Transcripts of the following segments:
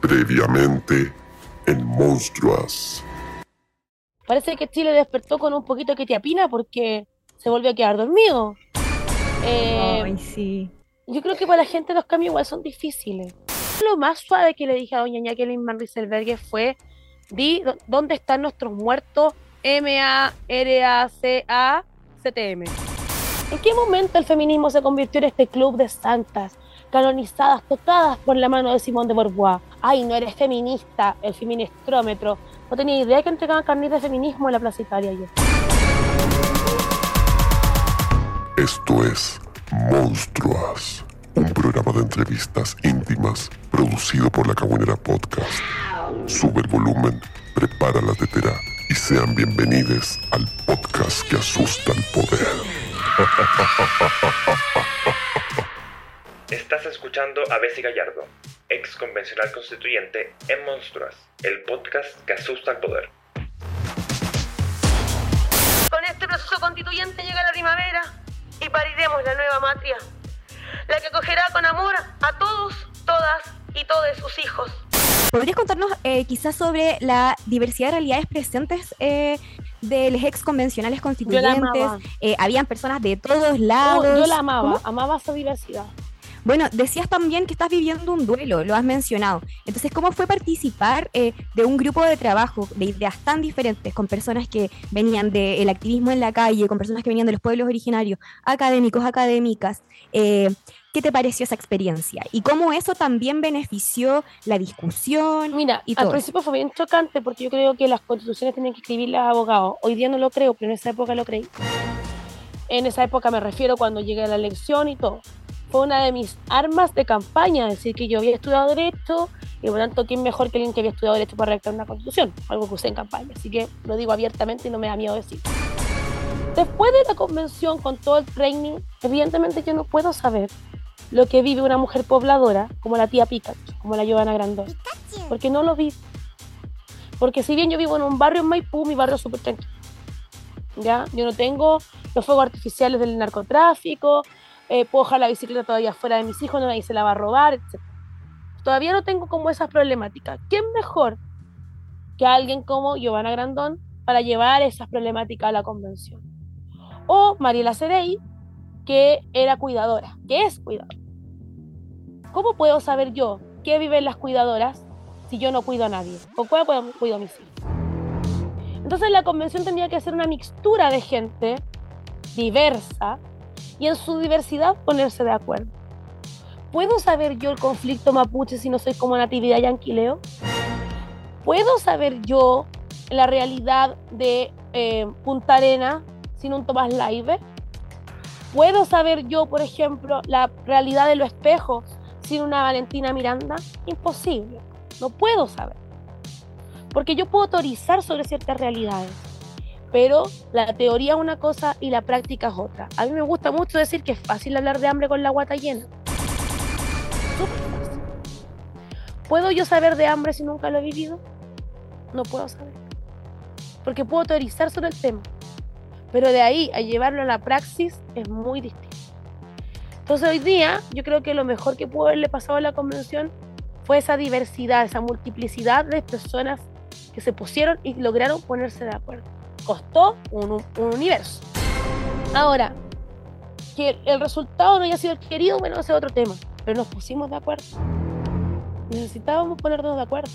Previamente en Monstruas. Parece que Chile despertó con un poquito que te apina porque se volvió a quedar dormido. Eh, Ay, sí. Yo creo que para la gente los cambios igual son difíciles. Lo más suave que le dije a doña Jacqueline Van Rieselberghe fue, di dó- dónde están nuestros muertos M-A-R-A-C-A-C-T-M. ¿En qué momento el feminismo se convirtió en este club de santas, canonizadas, tocadas por la mano de Simón de Beauvoir? Ay, no eres feminista, el feministrómetro. No tenía idea que entregaban carnet de feminismo en la Plaza Italia. Esto es Monstruas, un programa de entrevistas íntimas producido por la Caguanera Podcast. Sube el volumen, prepara la tetera y sean bienvenidos al podcast que asusta al poder. Estás escuchando a Bessie Gallardo, ex convencional constituyente en Monstruas, el podcast que asusta al poder. Con este proceso constituyente llega la primavera y pariremos la nueva matria, la que acogerá con amor a todos, todas y todos sus hijos. ¿Podrías contarnos eh, quizás sobre la diversidad de realidades presentes eh, de los ex convencionales constituyentes? amaba. Eh, habían personas de todos lados. Oh, yo la amaba, ¿Cómo? amaba esa diversidad. Bueno, decías también que estás viviendo un duelo, lo has mencionado. Entonces, ¿cómo fue participar eh, de un grupo de trabajo de ideas tan diferentes, con personas que venían del activismo en la calle, con personas que venían de los pueblos originarios, académicos, académicas? Eh, ¿Qué te pareció esa experiencia? ¿Y cómo eso también benefició la discusión? Mira, y al principio fue bien chocante porque yo creo que las constituciones tienen que escribir los abogados. Hoy día no lo creo, pero en esa época lo creí. En esa época me refiero cuando llegué a la elección y todo. Fue una de mis armas de campaña, decir que yo había estudiado Derecho y por lo tanto, ¿quién mejor que alguien que había estudiado Derecho para redactar una constitución? Algo que usé en campaña. Así que lo digo abiertamente y no me da miedo decir. Después de la convención, con todo el training, evidentemente yo no puedo saber lo que vive una mujer pobladora como la tía Pikachu, como la Giovanna Grandón, porque no lo vi. Porque si bien yo vivo en un barrio en Maipú, mi barrio es súper tranquilo. ¿Ya? Yo no tengo los fuegos artificiales del narcotráfico, eh, puedo dejar la bicicleta todavía fuera de mis hijos, no nadie se la va a robar, etc. Todavía no tengo como esas problemáticas. ¿Quién mejor que alguien como Giovanna Grandón para llevar esas problemáticas a la convención? O Mariela Cerey, que era cuidadora, que es cuidadora. ¿Cómo puedo saber yo qué viven las cuidadoras si yo no cuido a nadie? ¿Con cuál cuido, a mis hijos? Entonces la convención tendría que ser una mixtura de gente diversa y en su diversidad ponerse de acuerdo. ¿Puedo saber yo el conflicto mapuche si no soy como Natividad Yanquileo? ¿Puedo saber yo la realidad de eh, Punta Arena sin un Tomás Laibe? ¿Puedo saber yo, por ejemplo, la realidad de los espejos sin una Valentina Miranda? Imposible. No puedo saber. Porque yo puedo teorizar sobre ciertas realidades, pero la teoría es una cosa y la práctica es otra. A mí me gusta mucho decir que es fácil hablar de hambre con la guata llena. ¿Puedo yo saber de hambre si nunca lo he vivido? No puedo saber. Porque puedo teorizar sobre el tema. Pero de ahí a llevarlo a la praxis es muy distinto. Entonces hoy día yo creo que lo mejor que pudo haberle pasado a la convención fue esa diversidad, esa multiplicidad de personas que se pusieron y lograron ponerse de acuerdo. Costó un, un universo. Ahora, que el resultado no haya sido el querido, bueno, ese es otro tema. Pero nos pusimos de acuerdo. Necesitábamos ponernos de acuerdo.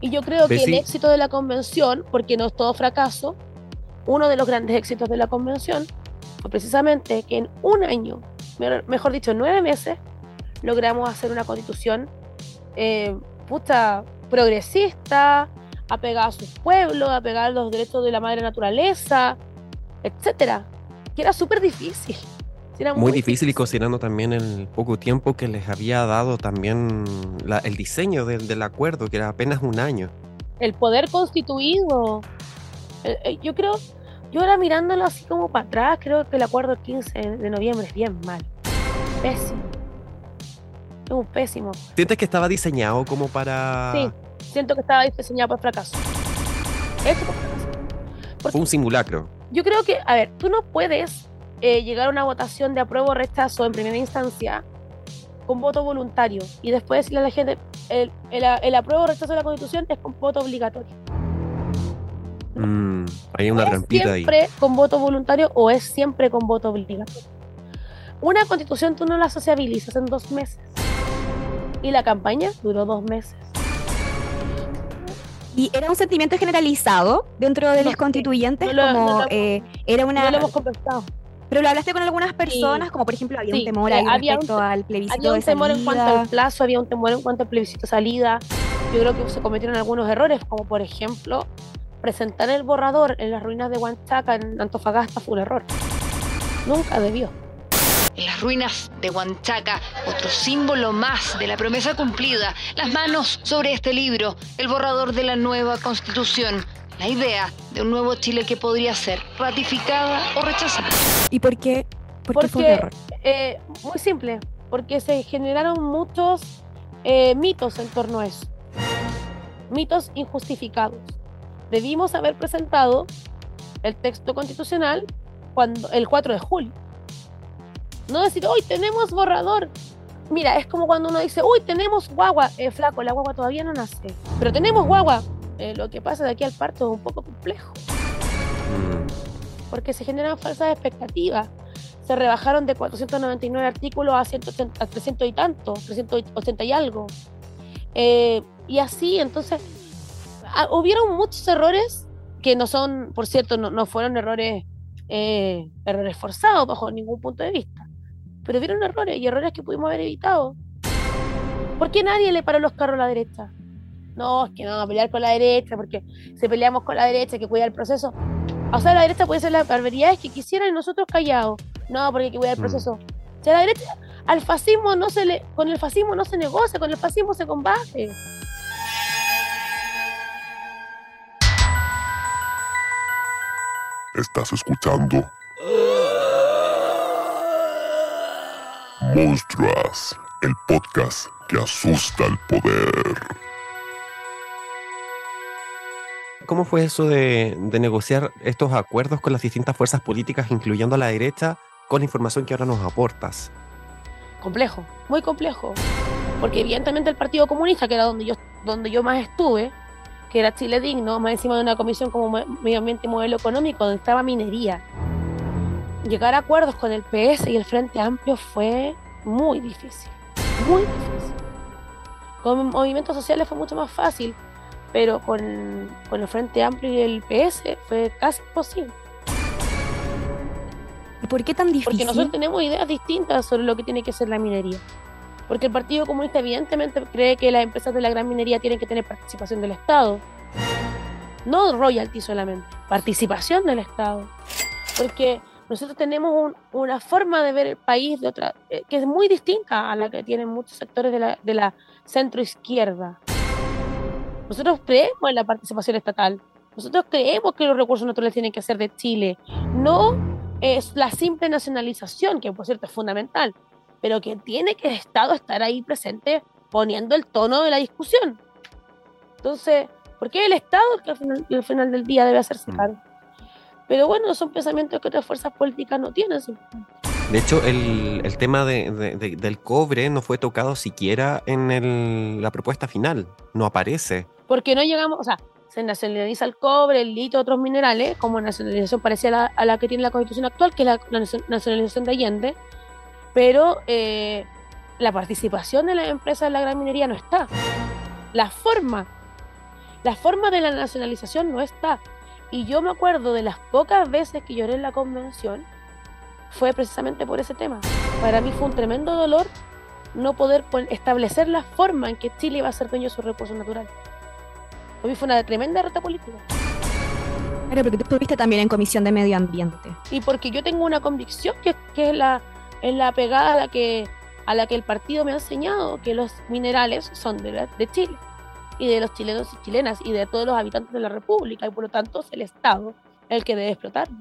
Y yo creo que el éxito de la convención, porque no es todo fracaso, uno de los grandes éxitos de la convención fue precisamente que en un año, me- mejor dicho, en nueve meses, logramos hacer una constitución eh, puta, progresista, apegada a sus pueblos, apegada a los derechos de la madre naturaleza, etcétera, que era súper difícil. Era Muy difícil y considerando también el poco tiempo que les había dado también la- el diseño del, del acuerdo, que era apenas un año. el poder constituido. El- eh, yo creo, yo ahora mirándolo así como para atrás, creo que el acuerdo del 15 de noviembre es bien mal. Pésimo. Es un pésimo. ¿Sientes que estaba diseñado como para... Sí, siento que estaba diseñado para fracaso. Hecho por fracaso. Fue un simulacro. Yo creo que, a ver, tú no puedes eh, llegar a una votación de apruebo o rechazo en primera instancia con voto voluntario y después decirle a la gente, el, el, el apruebo o rechazo de la constitución es con voto obligatorio. Mm, hay una ¿Es trampita ahí. siempre con voto voluntario o es siempre con voto obligatorio? Una constitución tú no la sociabilizas en dos meses. Y la campaña duró dos meses. Y era un sentimiento generalizado dentro de No los constituyentes, no lo- como no lo- eh, era una... No lo hemos conversado. Pero lo hablaste con algunas personas, como por ejemplo había Sí, un temor eh, ahí había un respecto al plebiscito Había un de temor en cuanto al plazo, había un temor en cuanto al plebiscito salida. Yo creo que se cometieron algunos errores, como por ejemplo, presentar el borrador en las ruinas de Huanchaca en Antofagasta fue un error. Nunca debió. En las ruinas de Huanchaca, otro símbolo más de la promesa cumplida, las manos sobre este libro, el borrador de la nueva constitución, la idea de un nuevo Chile que podría ser ratificada o rechazada. ¿Y por qué? ¿Por qué fue un Porque- error? Eh, muy simple, porque se generaron muchos eh, mitos en torno a eso. Mitos injustificados. Debimos haber presentado el texto constitucional cuando, el 4 de julio. No decir, hoy tenemos borrador. Mira, es como cuando uno dice, uy, tenemos guagua. Eh, flaco, la guagua todavía no nace. Pero tenemos guagua. Eh, lo que pasa de aquí al parto es un poco complejo Mm, porque se generan falsas expectativas. Se rebajaron de 499 artículos a, 180 a 300 y tanto, 380 y algo. Eh, y así, entonces, ah, hubieron muchos errores que no son, por cierto, no, no fueron errores, eh, errores forzados bajo ningún punto de vista. Pero hubieron errores y errores que pudimos haber evitado. ¿Por qué nadie le paró los carros a la derecha? No, es que no, pelear con la derecha, porque si peleamos con la derecha hay que cuidar el proceso. O sea, la derecha puede ser las barbaridades que quisieran y nosotros callados. No, porque hay que cuidar el Mm. proceso. O sea, la derecha, al fascismo no se le, con el fascismo no se negocia, con el fascismo se combate. Estás escuchando Monstruas, el podcast que asusta al poder. ¿Cómo fue eso de, de negociar estos acuerdos con las distintas fuerzas políticas, incluyendo a la derecha, con la información que ahora nos aportas? Complejo, muy complejo. Porque evidentemente el Partido Comunista, que era donde yo, donde yo más estuve, que era Chile Digno, más encima de una comisión como me- medio ambiente y modelo económico, donde estaba minería. Llegar a acuerdos con el PS y el Frente Amplio fue muy difícil, muy difícil. Con movimientos sociales fue mucho más fácil, pero con, con el Frente Amplio y el PS fue casi imposible. ¿Y por qué tan difícil? Porque nosotros tenemos ideas distintas sobre lo que tiene que ser la minería. Porque el Partido Comunista evidentemente cree que las empresas de la gran minería tienen que tener participación del Estado. No royalty solamente, participación del Estado. Porque nosotros tenemos un- una forma de ver el país de otra, eh, que es muy distinta a la que tienen muchos sectores de la, de la centro izquierda. Nosotros creemos en la participación estatal. Nosotros creemos que los recursos naturales tienen que ser de Chile. No es la simple nacionalización, que por cierto es fundamental, pero que tiene que el Estado estar ahí presente poniendo el tono de la discusión. Entonces, ¿por qué el Estado que al final, al final del día debe hacerse Mm. cargo? Pero bueno, son pensamientos que otras fuerzas políticas no tienen. De hecho, el, el tema de- de- de- del cobre no fue tocado siquiera en el- la propuesta final. No aparece. Porque no llegamos, o sea, se nacionaliza el cobre, el litio, otros minerales, como nacionalización parecida a la, que tiene la constitución actual, que es la, la nacio- nacionalización de Allende, pero eh, la participación de las empresas de la gran minería no está. La forma, la forma de la nacionalización no está. Y yo me acuerdo de las pocas veces que lloré en la convención, fue precisamente por ese tema. Para mí fue un tremendo dolor no poder establecer la forma en que Chile iba a ser dueño de sus recursos naturales. Para mí fue una tremenda derrota política. Claro, porque tú estuviste también en Comisión de Medio Ambiente. Y porque yo tengo una convicción que, que es, la, es la pegada a la, que, a la que el partido me ha enseñado, que los minerales son de, la- de Chile y de los chilenos y chilenas y de todos los habitantes de la República y por lo tanto es el Estado el que debe explotarlos,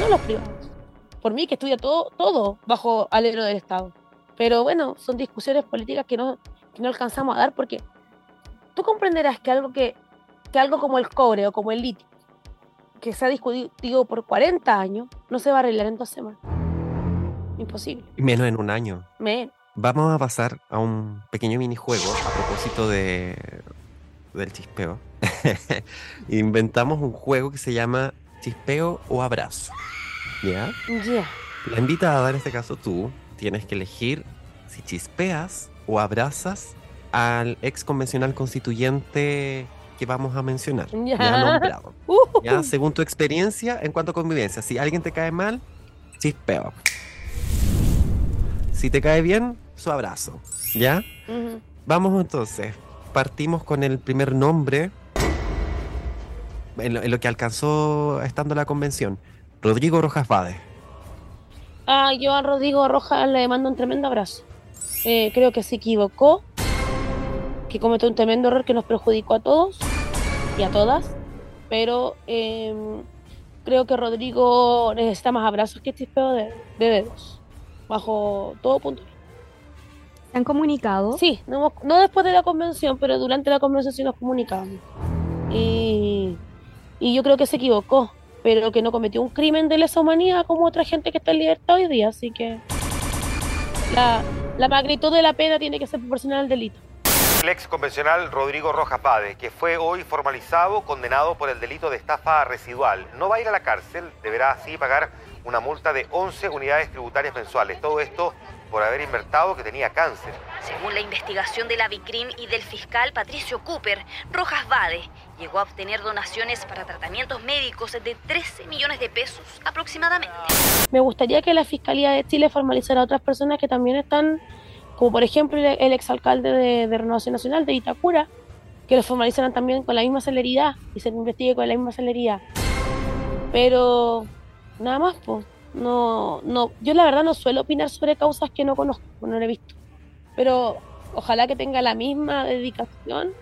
no los privados. Por mí que estudia todo, todo bajo alero del Estado. Pero bueno, son discusiones políticas que no, que no alcanzamos a dar porque tú comprenderás que algo, que, que algo como el cobre o como el litio, que se ha discutido por 40 años, no se va a arreglar en dos semanas. Imposible. Menos en un año. Men. Vamos a pasar a un pequeño minijuego a propósito de, del chispeo. Inventamos un juego que se llama Chispeo o Abrazo. ¿Ya? Ya. La invitada, en este caso tú, tienes que elegir si chispeas o abrazas al ex convencional constituyente que vamos a mencionar. Ya. Ya nombrado. Uh, ¿Ya? Según tu experiencia en cuanto a convivencia. Si alguien te cae mal, chispeo. Si te cae bien, su abrazo. ¿Ya? Vamos entonces. Partimos con el primer nombre. En lo, en lo que alcanzó estando la convención. Rodrigo Rojas Vade. Ah, yo a Rodrigo Rojas le mando un tremendo abrazo. Eh, creo que se equivocó, que cometió un tremendo error que nos perjudicó a todos y a todas, pero eh, creo que Rodrigo necesita más abrazos que chispeo de, de dedos, bajo todo punto. ¿Se han comunicado? Sí, no, hemos- no después de la convención, pero durante la convención sí nos comunicamos. Y, y yo creo que se equivocó, pero que no cometió un crimen de lesa humanidad como otra gente que está en libertad hoy día, así que la, la magnitud de la pena tiene que ser proporcional al delito. El ex convencional Rodrigo Rojas Pade, que fue hoy formalizado, condenado por el delito de estafa residual, no va a ir a la cárcel, deberá así pagar una multa de 11 unidades tributarias mensuales. Todo esto por haber invertido que tenía cáncer. Según la investigación de la Vicrim y del fiscal Patricio Cooper, Rojas Vade llegó a obtener donaciones para tratamientos médicos de 13 millones de pesos aproximadamente. Me gustaría que la Fiscalía de Chile formalizara a otras personas que también están, como por ejemplo el, exalcalde de, de Renovación Nacional de Itacura, que lo formalizaran también con la misma celeridad y se investigue con la misma celeridad. Pero nada más, pues. No, no, yo la verdad no suelo opinar sobre causas que no conozco, no he visto. Pero ojalá que tenga la misma dedicación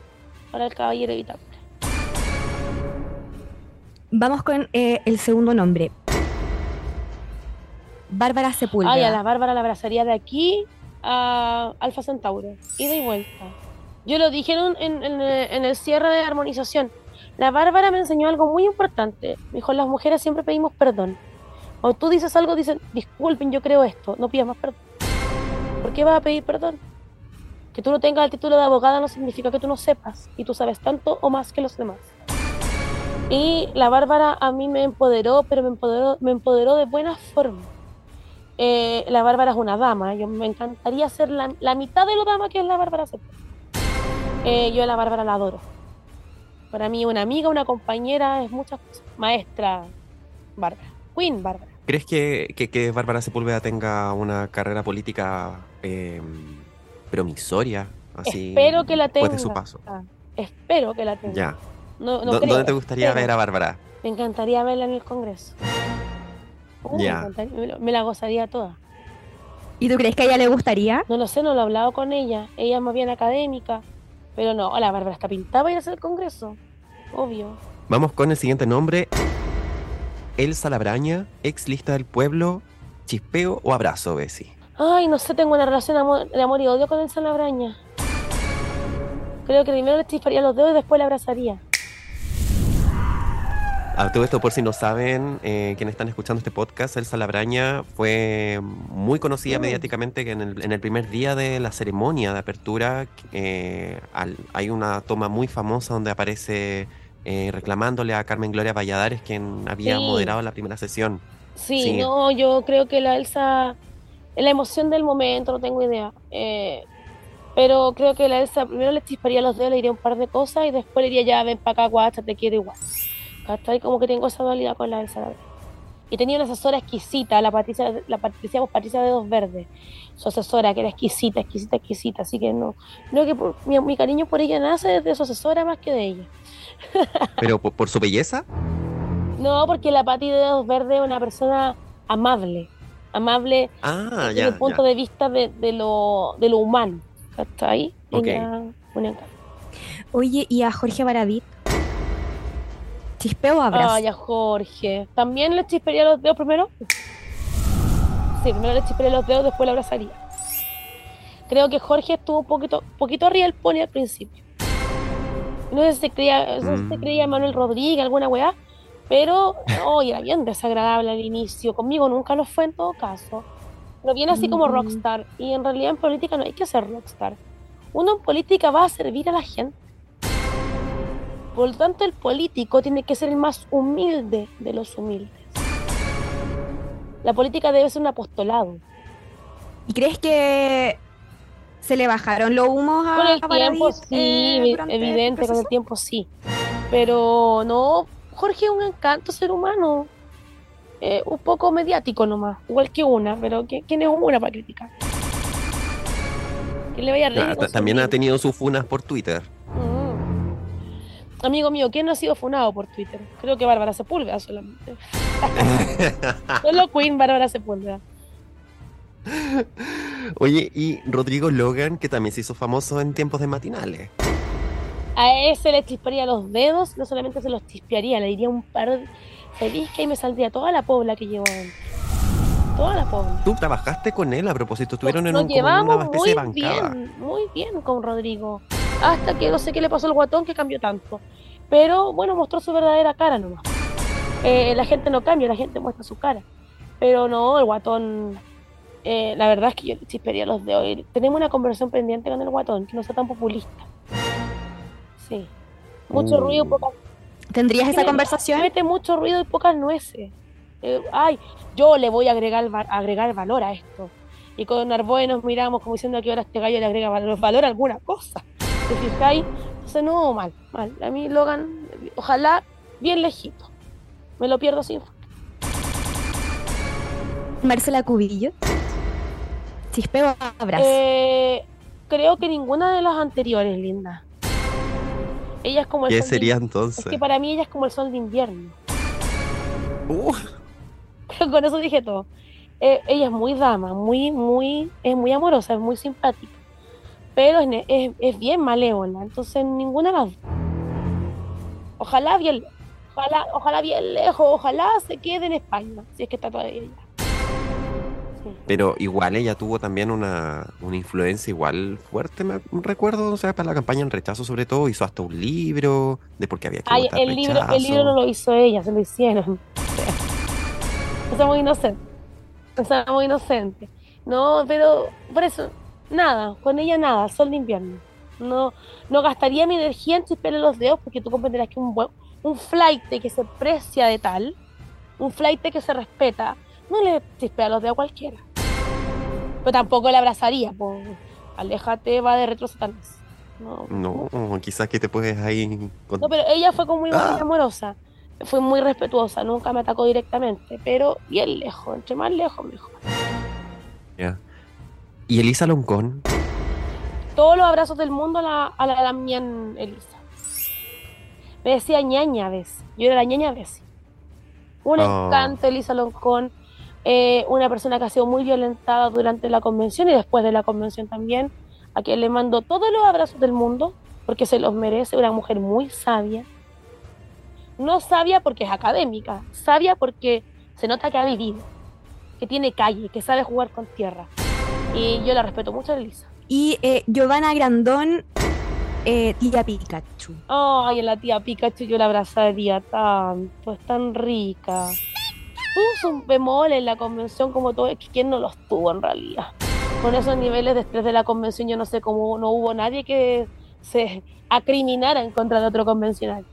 para el caballero de Itacura. Vamos con eh, el segundo nombre. Bárbara Sepúlveda. Ay, a la Bárbara la abrazaría de aquí a Alfa Centauro. Ida y vuelta. Yo lo dije en- en el cierre de armonización. La Bárbara me enseñó algo muy importante. Me dijo, las mujeres siempre pedimos perdón. Cuando tú dices algo, dicen, disculpen, yo creo esto. No pidas más perdón. ¿Por qué vas a pedir perdón? Que tú no tengas el título de abogada no significa que tú no sepas. Y tú sabes tanto o más que los demás. Y la Bárbara a mí me empoderó, pero me empoderó, me empoderó de buena forma. Eh, la Bárbara es una dama. Yo me encantaría ser la, la mitad de lo dama que es la Bárbara. Eh, yo a la Bárbara la adoro. Para mí una amiga, una compañera, es muchas cosas. Maestra Bárbara. Queen Bárbara. ¿Crees que, que, que Bárbara Sepúlveda tenga una carrera política eh, promisoria? Así, Espero que la tenga. Después de su paso. Ah, espero que la tenga. Ya. No, no ¿Dó- creo, ¿Dónde te gustaría espero. ver a Bárbara? Me encantaría verla en el Congreso. Uh, Ya. me la gozaría toda. ¿Y tú crees que a ella le gustaría? No lo sé, no lo he hablado con ella. Ella es más bien académica. Pero no, la Bárbara está pintada para ir a hacer el Congreso. Obvio. Vamos con el siguiente nombre. Elsa Labraña, ex lista del pueblo, chispeo o abrazo, Bessie. Ay, no sé, tengo una relación de amor, de amor y odio con Elsa Labraña. Creo que primero le chisparía los dedos y después la abrazaría. A todo esto, por si no saben, eh, quienes están escuchando este podcast, Elsa Labraña fue muy conocida Mm. mediáticamente que en el, en el primer día de la ceremonia de apertura eh, al- hay una toma muy famosa donde aparece eh, reclamándole a Carmen Gloria Valladares, quien había Sí. moderado la primera sesión. Sí, Sí. no, yo creo que la Elsa, la emoción del momento, no tengo idea. Eh, pero creo que la Elsa primero le chisparía los dedos, le diría un par de cosas y después le diría ya, ven para acá, guacha, te quiero igual. ¿Cachai? Como que tengo esa dualidad con la Elsa. Y tenía una asesora exquisita, la Patricia, la Patricia, Patricia de Dos Verdes, su asesora, que era exquisita, exquisita, exquisita. Así que no, creo que por- mi, mi cariño por ella nace de su asesora más que de ella. Pero por, por su belleza, No, porque la Pati de Dos Verdes es una persona amable, amable ah, desde ya, el punto ya. de vista de, de lo, de lo humano. ¿Cachai? Ok. Ella, un encanto. Oye, ¿y a Jorge Baradit? ¿Chispeo o abrazo? Ay, a Jorge. ¿También le chisparía los dedos primero? Sí, primero le chisparía los dedos, después la abrazaría. Creo que Jorge estuvo un poquito, poquito arriba del pony al principio. No sé si se creía, no sé si se Mm. creía Manuel Rodríguez, alguna weá, pero no, y era bien desagradable al inicio. Conmigo nunca lo fue en todo caso. No viene así como Mm. rockstar. Y en realidad en política no hay que ser rockstar. Uno en política va a servir a la gente. Por lo tanto, el político tiene que ser el más humilde de los humildes. La política debe ser un apostolado. ¿Y crees que se le bajaron los humos a, Con el a tiempo, sí, eh, durante el evidente, con el tiempo sí. Pero no, Jorge es un encanto ser humano. Eh, un poco mediático nomás, igual que una, pero ¿qui- ¿quién es una para criticar? Que le vaya a Ah, También ha tenido sus funas por Twitter. Mm. Amigo mío, ¿quién no ha sido funado por Twitter? Creo que Bárbara Sepúlveda solamente. Solo Queen Bárbara Sepúlveda. Oye, y Rodrigo Logan, que también se hizo famoso en tiempos de matinales. A ese le chisparía los dedos, no solamente se los chispearía, le diría un par de... Feliz que ahí me saldría toda la pobla que llevo adentro. Toda la pobla. Tú trabajaste con él a propósito, estuvieron en, Nos un, como en una llevamos muy bancada. bien, muy bien con Rodrigo. Hasta que no sé qué le pasó al guatón que cambió tanto. Pero bueno, mostró su verdadera cara nomás. Eh, la gente no cambia, la gente muestra su cara. Pero no, el guatón. Eh, la verdad es que yo le chispearía los de hoy. Tenemos una conversación pendiente con el guatón, que no sea tan populista. Sí. Mucho Uh. ruido, poca ¿Tendrías esa conversación? Mete mucho ruido y pocas nueces. Eh, ay, yo le voy a agregar, va- agregar valor a esto. Y con Arboe nos miramos como diciendo que ahora este gallo le agrega valor, valor a alguna cosa. ¿Te fijáis? Entonces, no, mal, mal. A mí Logan, ojalá bien lejito. Me lo pierdo sin. Marcela Cubillo. Chispeo. Eh, creo que ninguna de las anteriores, Linda. Ella es como el ¿Qué sol de- sería Es entonces? que para mí ella es como el sol de invierno. Uh, Con eso dije todo. Eh, ella es muy dama, muy, muy, es muy amorosa, es muy simpática. Pero es, es, es bien malévola, entonces ninguna de las dos. Ojalá bien lejos, ojalá, ojalá bien lejos, ojalá se quede en España, si es que está todavía allá. Sí. pero igual ella tuvo también una, una influencia igual fuerte, me recuerdo, o sea, para la campaña en rechazo sobre todo, hizo hasta un libro de por qué había que Ay, votar el libro, el libro no lo hizo ella, se lo hicieron. O sea, muy inocente. O sea, muy inocente. No, pero por eso, nada, con ella nada, sol de invierno. No, no gastaría mi energía en chispearle los dedos porque tú comprenderás que un, buen- un flight que se precia de tal, un flight que se respeta, no le chispea los dedos a cualquiera. Pero tampoco le abrazaría, pues, aléjate, va de retro Satanás. No, No, quizás que te puedes ahí... con- no, pero ella fue como muy Ah. amorosa. Fue muy respetuosa, nunca me atacó directamente, pero bien lejos, entre más lejos mejor. Ya. Y Elisa Loncón, Todos los abrazos del mundo a la, a la, a la Elisa. Me decía ñaña a veces, yo era la ñaña a veces. Un Oh. encanto, Elisa Loncón, eh, una persona que ha sido muy violentada durante la convención y después de la convención también, a quien le mando todos los abrazos del mundo, porque se los merece, una mujer muy sabia. No sabia porque es académica, sabia porque se nota que ha vivido, que tiene calle, que sabe jugar con tierra. Y yo la respeto mucho Elisa. Y eh, Giovanna Grandón, eh, tía Pikachu. Ay, la tía Pikachu yo la abrazaría tanto, es tan rica. Puso un bemol en la convención como todo, es que quién no los tuvo en realidad. Con esos niveles de estrés de la convención yo no sé cómo no hubo nadie que se acriminara en contra de otro convencional.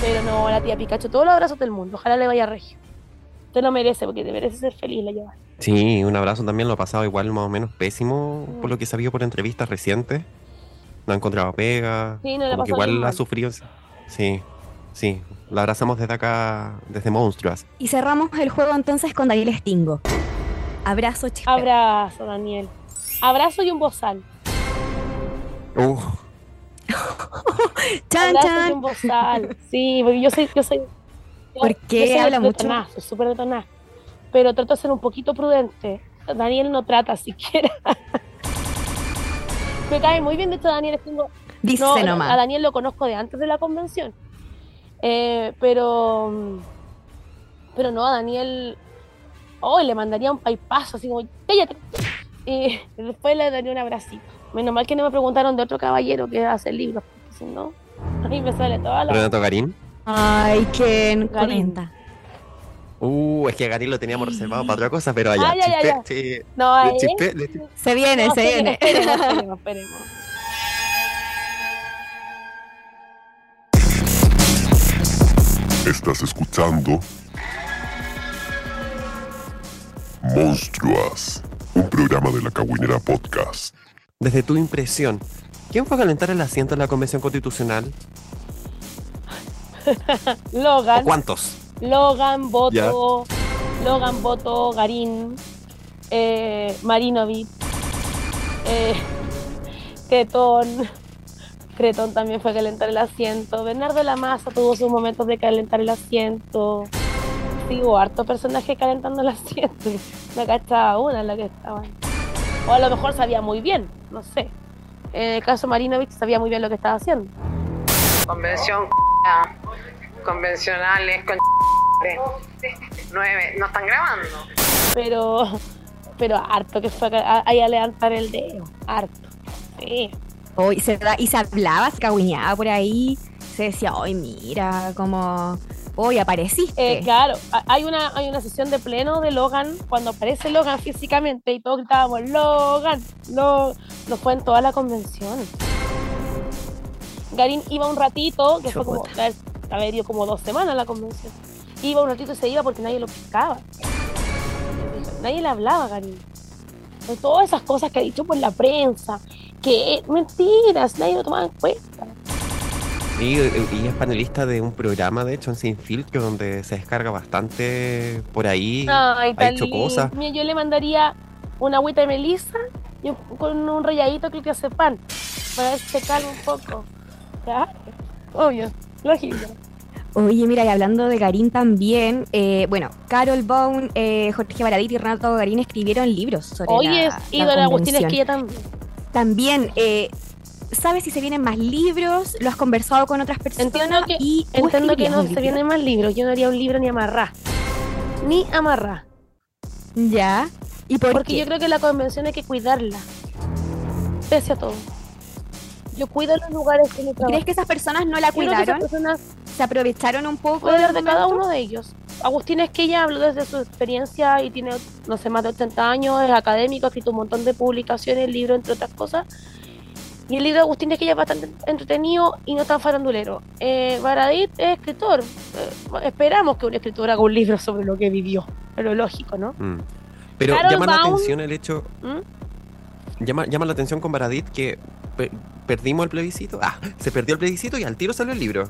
Pero no, la tía Pikachu, todos los abrazos del mundo, ojalá le vaya regio. Usted lo merece porque te merece ser feliz, la lleva. sí, un abrazo también lo ha pasado igual más o menos pésimo, por lo que he sabido por entrevistas recientes. No ha encontrado pega, Sí, no le pasó bien igual ha sufrido... Sí, sí, la abrazamos desde acá, desde Monstruas. Y cerramos el juego entonces con Daniel Stingo. Abrazo, chispeo. Abrazo, Daniel. Abrazo y un bozal. Uh, Chan, Abrazo y chan. un bozal. Sí, porque yo soy, yo soy. yo- ¿Por qué yo soy habla mucho? súper detonada. Pero trato de ser un poquito prudente. Daniel no trata siquiera. Me cae muy bien, de hecho, Daniel tengo. Dice No, a nomás. Daniel lo conozco de antes de la convención. Eh, pero. Pero no, a Daniel. Hoy le mandaría un paipazo, así como, cállate. Y después le daría un abracito. Menos mal que no me preguntaron de otro caballero que hace libros, porque si no, a mí me sale toda la. Renato Garín. Ay, ¿quién Garín. comenta? Uh, es que a Garín lo teníamos reservado para otra cosa, pero allá. Chispe- ya. sí, No, chispe- chispe- Se viene, No, se viene. Esperemos, esperemos, esperemos. Estás escuchando Monstruas, un programa de la Caguinera Podcast. Desde tu impresión, ¿quién fue a calentar el asiento en la Convención Constitucional? ¿O Logan, cuántos? Logan, Boto, Logan, Boto, Garín, eh, Marinovic, eh, Cretón, Cretón también fue a calentar el asiento, Bernardo la Maza tuvo sus momentos de calentar el asiento, sí, hubo harto personaje calentando el asiento, me cachaba una en la que estaban, o a lo mejor sabía muy bien, no sé, en el caso Marinovic sabía muy bien lo que estaba haciendo. Convención convencionales con nueve. ¿No están grabando? pero pero harto que fue a, ahí a levantar el dedo, harto. Sí. Oh, y, se, da- y se hablaba, se cagüiñaba por ahí. Se decía, hoy mira, como, hoy apareciste. Eh, claro, ha- hay una, hay una sesión de pleno de Logan, cuando aparece Logan físicamente y todos gritábamos, Logan, no, no fue en toda la convención. Garín iba un ratito, que fue como, haber, haber ido como dos semanas a la convención. Iba un ratito y se iba porque nadie lo pescaba. Nadie le hablaba a Garín. Todas esas cosas que ha dicho por la prensa, que eh, mentiras, nadie lo tomaba en cuenta. Y, y es panelista de un programa, de hecho, en Sin Filtro, donde se descarga bastante por ahí. Ay, ha hecho cosas. Mira, yo le mandaría una agüita de melisa y un- con un ralladito que hace pan para ver si se calma un poco. Claro, obvio, lógico. Oye, mira, y hablando de Garín también, eh, bueno, Carol Bone, eh, Jorge Baradit y Renato Garín escribieron libros sobre Oye, la, y la don Agustín. Esquilla también. También, eh, ¿sabes si se vienen más libros? ¿Lo has conversado con otras personas? Entiendo que- y Entiendo que no se vienen más libros. Yo no haría un libro ni amarrar. Ni amarrar. Ya. ¿Y por Porque qué? yo creo que la convención hay que cuidarla. Pese a todo. Yo cuido los lugares que me trabajo. ¿Crees que esas personas no la creo que esas cuidaron? personas ¿Se aprovecharon un poco? De cada uno de ellos. Agustín Esquella habló desde su experiencia y tiene, no sé, más de 80 años, es académico, ha escrito un montón de publicaciones, libros, entre otras cosas. Y el libro de Agustín Esquella es bastante entretenido y no tan farandulero. Eh, Baradit es escritor. Eh, esperamos que un escritor haga un libro sobre lo que vivió. Pero lógico, ¿no? Mm. Pero Carol llama la atención el hecho, ¿Mm? llama, llama la atención con Baradit que pe- perdimos el plebiscito. Ah, se perdió el plebiscito y al tiro salió el libro.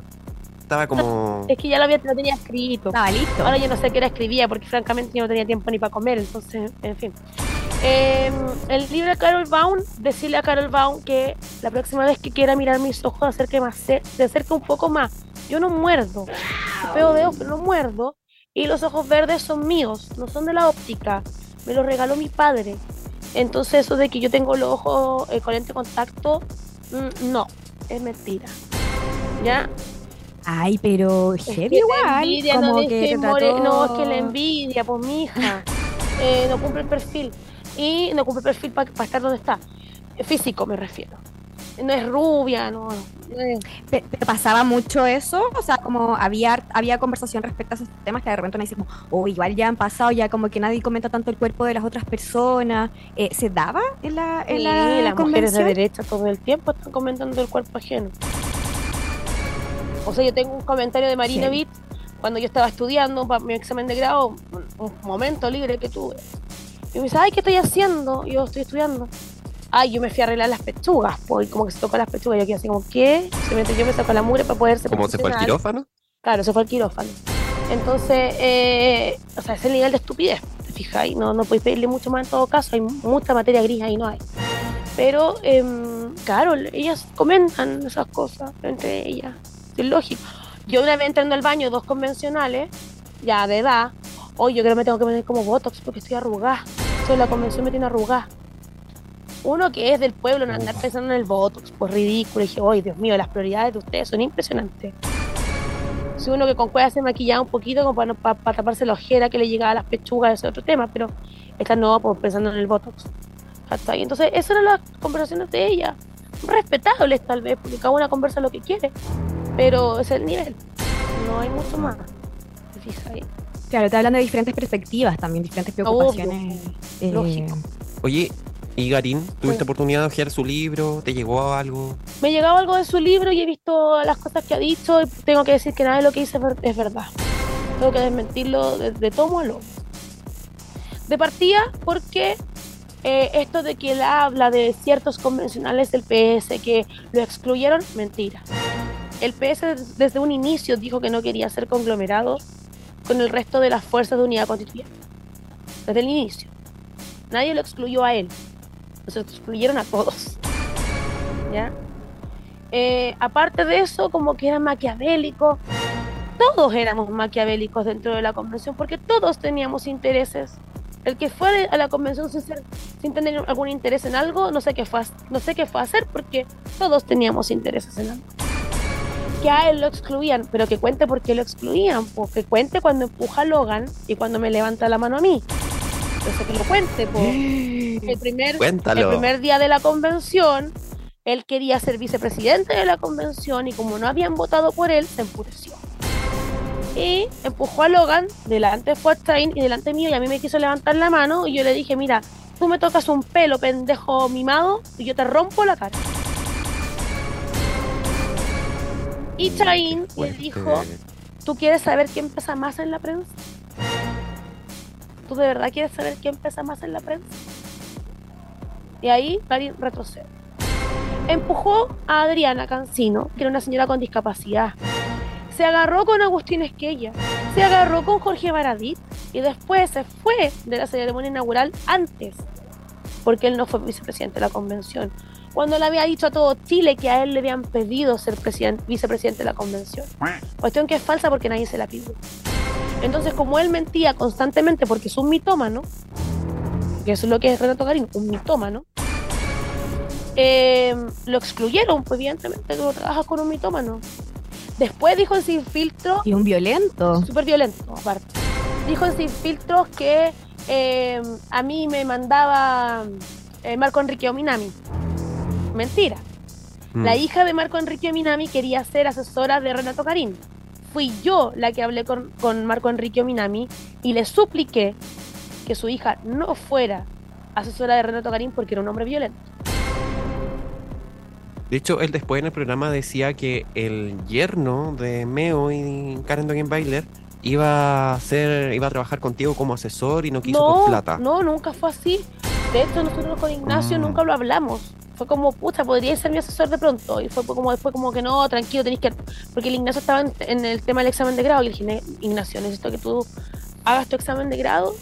Estaba como. Es que ya lo, había, lo tenía escrito. Estaba listo. Ahora yo no sé qué era escribía porque francamente yo no tenía tiempo ni para comer, entonces, en fin. Eh, el libro de Carol Baum, decirle a Carol Baum que la próxima vez que quiera mirar mis ojos, acerque más, se, se acerque un poco más. Yo no muerdo, pego dedos, pero no muerdo. Y los ojos verdes son míos, no son de la óptica. Me los regaló mi padre. Entonces eso de que yo tengo los ojos eh, con lente de contacto, mm, no, es mentira. ¿Ya? Ay, pero heavy igual. como no que te trató- No, es que la envidia, pues mi hija. eh, no cumple el perfil. Y no cumple el perfil para estar donde está. Físico me refiero. No es rubia, no. no es- Pe- Pero pasaba mucho eso, o sea, como había, había conversación respecto a esos temas que de repente uno dice como, oh, igual ya han pasado, ya como que nadie comenta tanto el cuerpo de las otras personas. Eh, ¿Se daba en la, en Sí, la las mujeres de derecha todo el tiempo están comentando el cuerpo ajeno. O sea, yo tengo un comentario de Marina Sí. Witt cuando yo estaba estudiando para mi examen de grado, un, momento libre que tuve. Y me dice, ay, ¿qué estoy haciendo? Y yo estoy estudiando. Ay, yo me fui a arreglar las pechugas, pues, y como que se tocó las pechugas. Yo quedé así como, ¿qué? Simplemente yo me saco la mugre para poder ser Como se fue al quirófano. Claro, se fue al quirófano. Entonces, eh, o sea, ese nivel de estupidez, te fijas, y no, no podéis pedirle mucho más en todo caso, hay mucha materia gris ahí, no hay. Pero, em, claro, ellas comentan esas cosas entre ellas, es lógico. Yo una vez entrando al baño, dos convencionales, ya de edad, hoy yo creo que me tengo que poner como Botox porque estoy arrugada. Entonces la convención me tiene arrugada. Uno que es del pueblo, no andar pensando en el Botox, pues ridículo. Y dije, oye, Dios mío, las prioridades de ustedes son impresionantes. Si uno que con cueva se maquillaba un poquito como para, no- pa- para taparse la ojera que le llegaba a las pechugas, ese es otro tema, pero esta no, pues pensando en el Botox. Entonces, esas eran las conversaciones de ella. Respetables tal vez, porque cada una conversa lo que quiere, pero es el nivel. No hay mucho más. ¿Te ahí? Claro, está hablando de diferentes perspectivas también, diferentes preocupaciones. eh, lógico. Oye, ¿y Garín? ¿Tuviste oportunidad de hojear su libro? ¿Te llegó algo? Me llegaba algo de su libro y he visto las cosas que ha dicho y tengo que decir que nada de lo que dice es verdad. Tengo que desmentirlo de, de tomo a lomo. De partida porque eh, esto de que él habla de ciertos convencionales del PS que lo excluyeron, mentira. El PS desde un inicio dijo que no quería ser conglomerado con el resto de las fuerzas de unidad constituyente. Desde el inicio. Nadie lo excluyó a él. Los excluyeron a todos. ¿Ya? Eh, aparte de eso, como que era maquiavélico. Todos éramos maquiavélicos dentro de la convención porque todos teníamos intereses. El que fue a la convención sin, ser, sin tener algún interés en algo, no sé qué fue, no sé qué fue a hacer porque todos teníamos intereses en algo. Que a él lo excluían, pero que cuente por qué lo excluían, porque cuente cuando empuja a Logan y cuando me levanta la mano a mí. Entonces que lo cuente. El primer, Cuéntalo. el primer día de la convención, él quería ser vicepresidente de la convención y como no habían votado por él, se empureció. Y empujó a Logan, delante de Fortrain y delante mío, y a mí me quiso levantar la mano y yo le dije, mira, tú me tocas un pelo, pendejo mimado, y yo te rompo la cara. Y Chain le dijo, ¿tú quieres saber quién pesa más en la prensa? ¿Tú de verdad quieres saber quién pesa más en la prensa? Y ahí Karin retrocede. Empujó a Adriana Cancino, que era una señora con discapacidad. Se agarró con Agustín Esquella. Se agarró con Jorge Baradit. Y después se fue de la ceremonia inaugural antes. Porque él no fue vicepresidente de la convención. Cuando le había dicho a todo Chile que a él le habían pedido ser presidente- vicepresidente de la convención. Cuestión que es falsa porque nadie se la pidió. Entonces, como él mentía constantemente porque es un mitómano, que eso es lo que es Renato Garín, un mitómano, eh, lo excluyeron, pues evidentemente no trabajas con un mitómano. Después dijo en Sin Filtro, Y un violento. súper violento aparte, dijo en Sin Filtros que eh, a mí me mandaba eh, Marco Enrique Ominami. Mentira. Mm. La hija de Marco Enrique Minami quería ser asesora de Renato Garín. Fui yo la que hablé con, con Marco Enrique Minami y le supliqué que su hija no fuera asesora de Renato Garín porque era un hombre violento. De hecho, él después en el programa decía que el yerno de Meo y Karen Dogenbailer iba a ser, iba a trabajar contigo como asesor y no quiso por No, plata. no, nunca fue así. De hecho, nosotros con Ignacio Mm. nunca lo hablamos. Fue como, pucha, podría ser mi asesor de pronto. Y fue como después como que no, tranquilo, tenéis que... Porque el Ignacio estaba en, en el tema del examen de grado. Y le dije, "Ne- Ignacio, necesito que tú hagas tu examen de grado,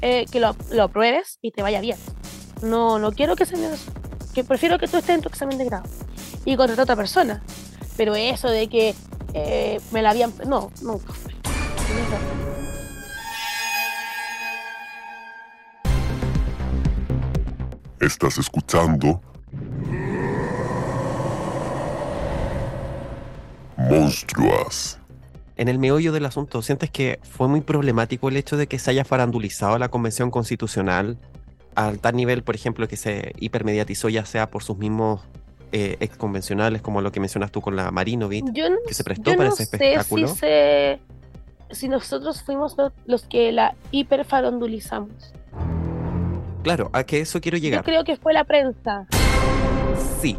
eh, que lo, lo apruebes y te vaya bien. No, no quiero que se me... Que prefiero que tú estés en tu examen de grado. Y contratar a otra persona. Pero eso de que eh, me la habían... No, nunca. Estás escuchando Monstruas. En el meollo del asunto, ¿sientes que fue muy problemático el hecho de que se haya farandulizado la convención constitucional al tal nivel, por ejemplo, que se hipermediatizó ya sea por sus mismos eh, exconvencionales, como lo que mencionas tú con la Marinovich, Yo no, que se prestó yo para no ese sé espectáculo? si, se- si nosotros fuimos lo- los que la hiperfarondulizamos. Claro, a que eso quiero Yo llegar. creo que fue la prensa. Sí,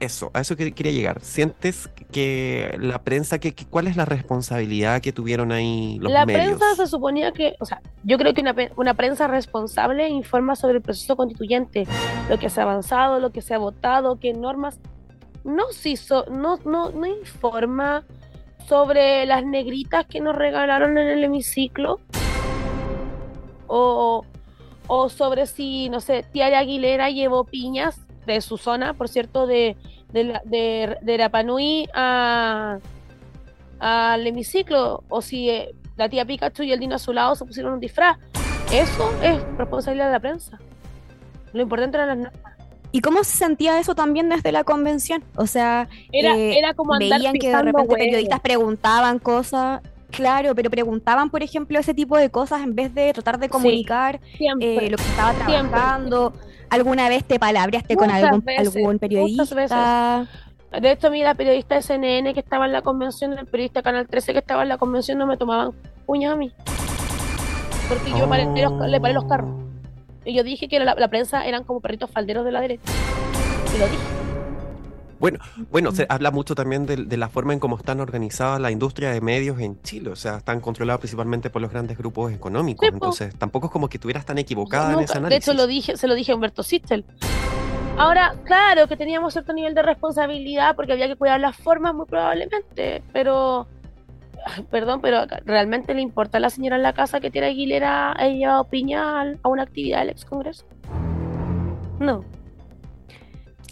eso, a eso que- quería llegar. ¿Sientes que la prensa, que, que- cuál es la responsabilidad que tuvieron ahí los la medios? prensa se suponía que, o sea, yo creo que una, una prensa responsable informa sobre el proceso constituyente, lo que se ha avanzado, lo que se ha votado, qué normas. No, se hizo- no, no, no informa sobre las negritas que nos regalaron en el hemiciclo. O, o sobre si, no sé, Tiara Aguilera llevó piñas de su zona, por cierto, de, de, la- de, de Rapanui a, al hemiciclo, o si eh, la tía Pikachu y el Dino Azulado se pusieron un disfraz. Eso es responsabilidad de la prensa. Lo importante era las normas. ¿Y cómo se sentía eso también desde la convención? O sea, Era, eh, era como andar veían que de repente huevos. periodistas preguntaban cosas, claro, pero preguntaban, por ejemplo, ese tipo de cosas en vez de tratar de comunicar Siempre. eh, lo que estaba Siempre. ¿Alguna vez te palabreaste con algún, veces, algún periodista? De hecho, a mí la periodista de CNN que estaba en la convención, el periodista Canal 13 que estaba en la convención, no me tomaban puñas a mí. porque yo paré los- le paré los carros. Y yo dije que la, la prensa eran como perritos falderos de la derecha. Y lo dije. Bueno, bueno, se habla mucho también de, de la forma en cómo están organizadas la industria de medios en Chile, o sea, están controlados principalmente por los grandes grupos económicos, Sí, entonces tampoco es como que estuvieras tan equivocada en ese de análisis. hecho, lo dije, se lo dije a Humberto Sistel. Ahora, claro que teníamos cierto nivel de responsabilidad porque había que cuidar las formas muy probablemente, pero, perdón, pero ¿realmente le importa a la señora en la casa que Tierra Aguilera haya llevado piña a una actividad del ex Congreso? No.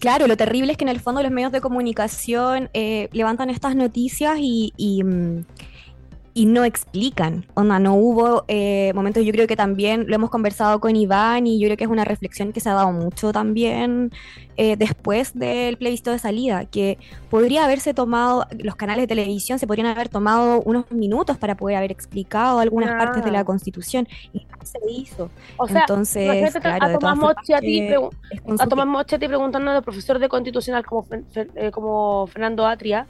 Claro, lo terrible es que en el fondo los medios de comunicación eh, levantan estas noticias y, y, mm, y no explican. Onda, no hubo eh, momentos, yo creo que también lo hemos conversado con Iván y yo creo que es una reflexión que se ha dado mucho también eh, después del plebiscito de salida, que podría haberse tomado, los canales de televisión se podrían haber tomado unos minutos para poder haber explicado algunas partes de la constitución y no se hizo. O sea, Entonces, claro, a Tomás todas formas Moschetti que pregu- es a consulti- Tomás Moschetti preguntándole al profesor de constitucional como, eh, como Fernando Atria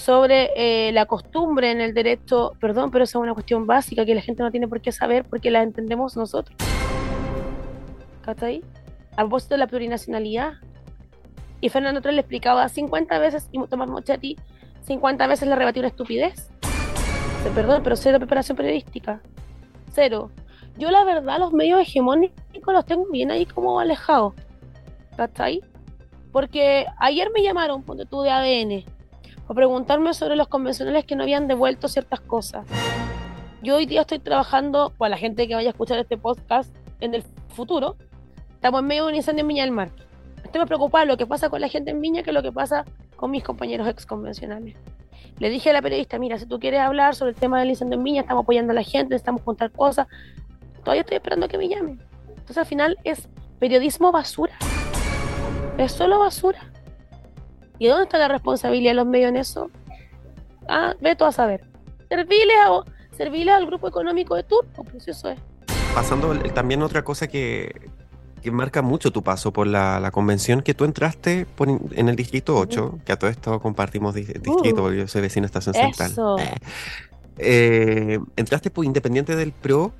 sobre eh, la costumbre en el derecho, perdón, pero esa es una cuestión básica que la gente no tiene por qué saber porque la entendemos nosotros. ¿Cachai? A propósito de la plurinacionalidad. Y Fernando Atria le explicaba 50 veces y Tomás Moschetti 50 veces le rebatió una estupidez. Perdón, pero cero preparación periodística. Cero. Yo la verdad los medios hegemónicos los tengo bien ahí como alejados. ¿Cachai? Porque ayer me llamaron, ponte tú de ADN, a preguntarme sobre los convencionales que no habían devuelto ciertas cosas. Yo hoy día estoy trabajando, para la gente que vaya a escuchar este podcast en el futuro, estamos en medio de un incendio en Viña del Mar. Estoy más preocupada lo que pasa con la gente en Viña que lo que pasa con mis compañeros ex convencionales. Le dije a la periodista, mira, si tú quieres hablar sobre el tema del incendio en Viña, estamos apoyando a la gente, necesitamos contar cosas. Todavía estoy esperando que me llamen. Entonces al final es periodismo basura. Es solo basura. ¿Y dónde está la responsabilidad de los medios en eso? Ah, ve tú a saber. Servirle, a, servirle al grupo económico de turno, pues eso es. Pasando también otra cosa que, que marca mucho tu paso por la, la convención, que tú entraste por en el Distrito 8, que a todo esto compartimos di- distrito, Uh. porque yo soy vecino de Estación Central. Eso. Eh. Eh, entraste por independiente del PRO.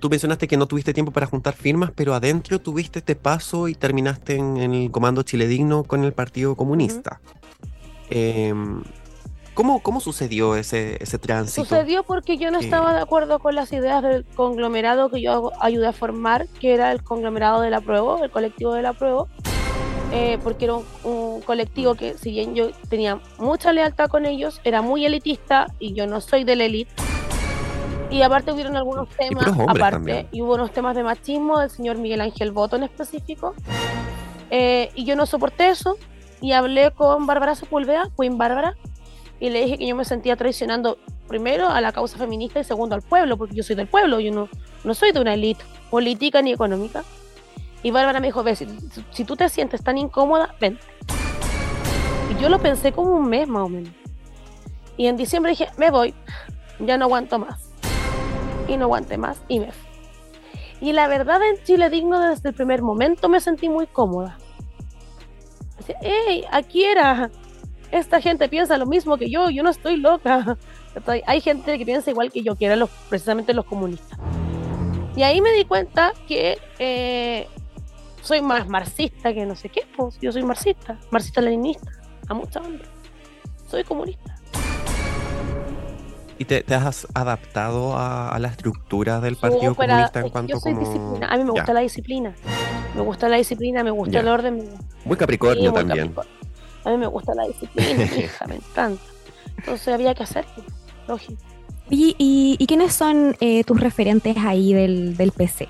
Tú mencionaste que no tuviste tiempo para juntar firmas, pero adentro tuviste este paso y terminaste en, en el Comando Chile Digno con el Partido Comunista. Em, ¿cómo, ¿Cómo sucedió ese, ese tránsito? Sucedió porque yo no que- estaba de acuerdo con las ideas del conglomerado que yo ayudé a formar, que era el conglomerado de la prueba, el colectivo de la prueba, eh, porque era un, un colectivo que, si bien yo tenía mucha lealtad con ellos, era muy elitista y yo no soy de la élite. Y aparte hubieron algunos temas, hombres aparte, también. y hubo unos temas de machismo del señor Miguel Ángel Boto en específico. Eh, y yo no soporté eso y hablé con Bárbara Sepúlveda, Queen Bárbara, y le dije que yo me sentía traicionando primero a la causa feminista y segundo al pueblo, porque yo soy del pueblo, yo no, no soy de una élite política ni económica. Y Bárbara me dijo, ve, si, si tú te sientes tan incómoda, ven. Y yo lo pensé como un mes más o menos. Y en diciembre dije, me voy, ya no aguanto más. Y no aguanté más y me fui. Y la verdad en Chile Digno desde el primer momento me sentí muy cómoda. Hey, aquí era. Esta gente piensa lo mismo que yo, yo no estoy loca. Hay gente que piensa igual que yo, que eran precisamente los comunistas. Y ahí me di cuenta que eh, soy más marxista que no sé qué, pues yo soy marxista, marxista-leninista, a mucha honra. Soy comunista. ¿Y te, te has adaptado a, a la estructura del Partido Súper, Comunista en cuanto yo soy como... disciplina. A mí me Ya. gusta la disciplina. Me gusta la disciplina, me gusta Ya. el orden. me- Muy Capricornio Sí, muy también. Capricornio. A mí me gusta la disciplina, hija, me encanta. Entonces había que hacerlo, lógico. Oye, ¿y, y quiénes son eh, tus referentes ahí del, del PC?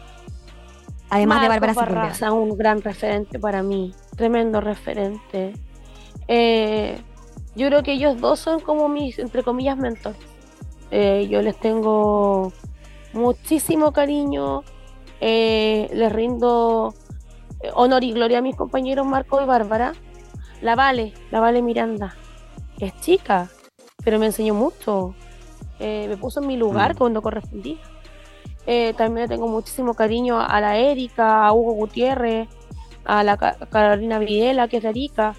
Además de Bárbara. Barraza, un gran referente para mí, tremendo referente. Eh, yo creo que ellos dos son como mis, entre comillas, mentores. Eh, yo les tengo muchísimo cariño, eh, les rindo eh, honor y gloria a mis compañeros Marco y Bárbara. La Vale, la Vale Miranda, es chica, pero me enseñó mucho. Eh, me puso en mi lugar Mm. cuando correspondía. Eh, también le tengo muchísimo cariño a la Erika, a Hugo Gutiérrez, a la Ca- Carolina Videla, que es de Arica.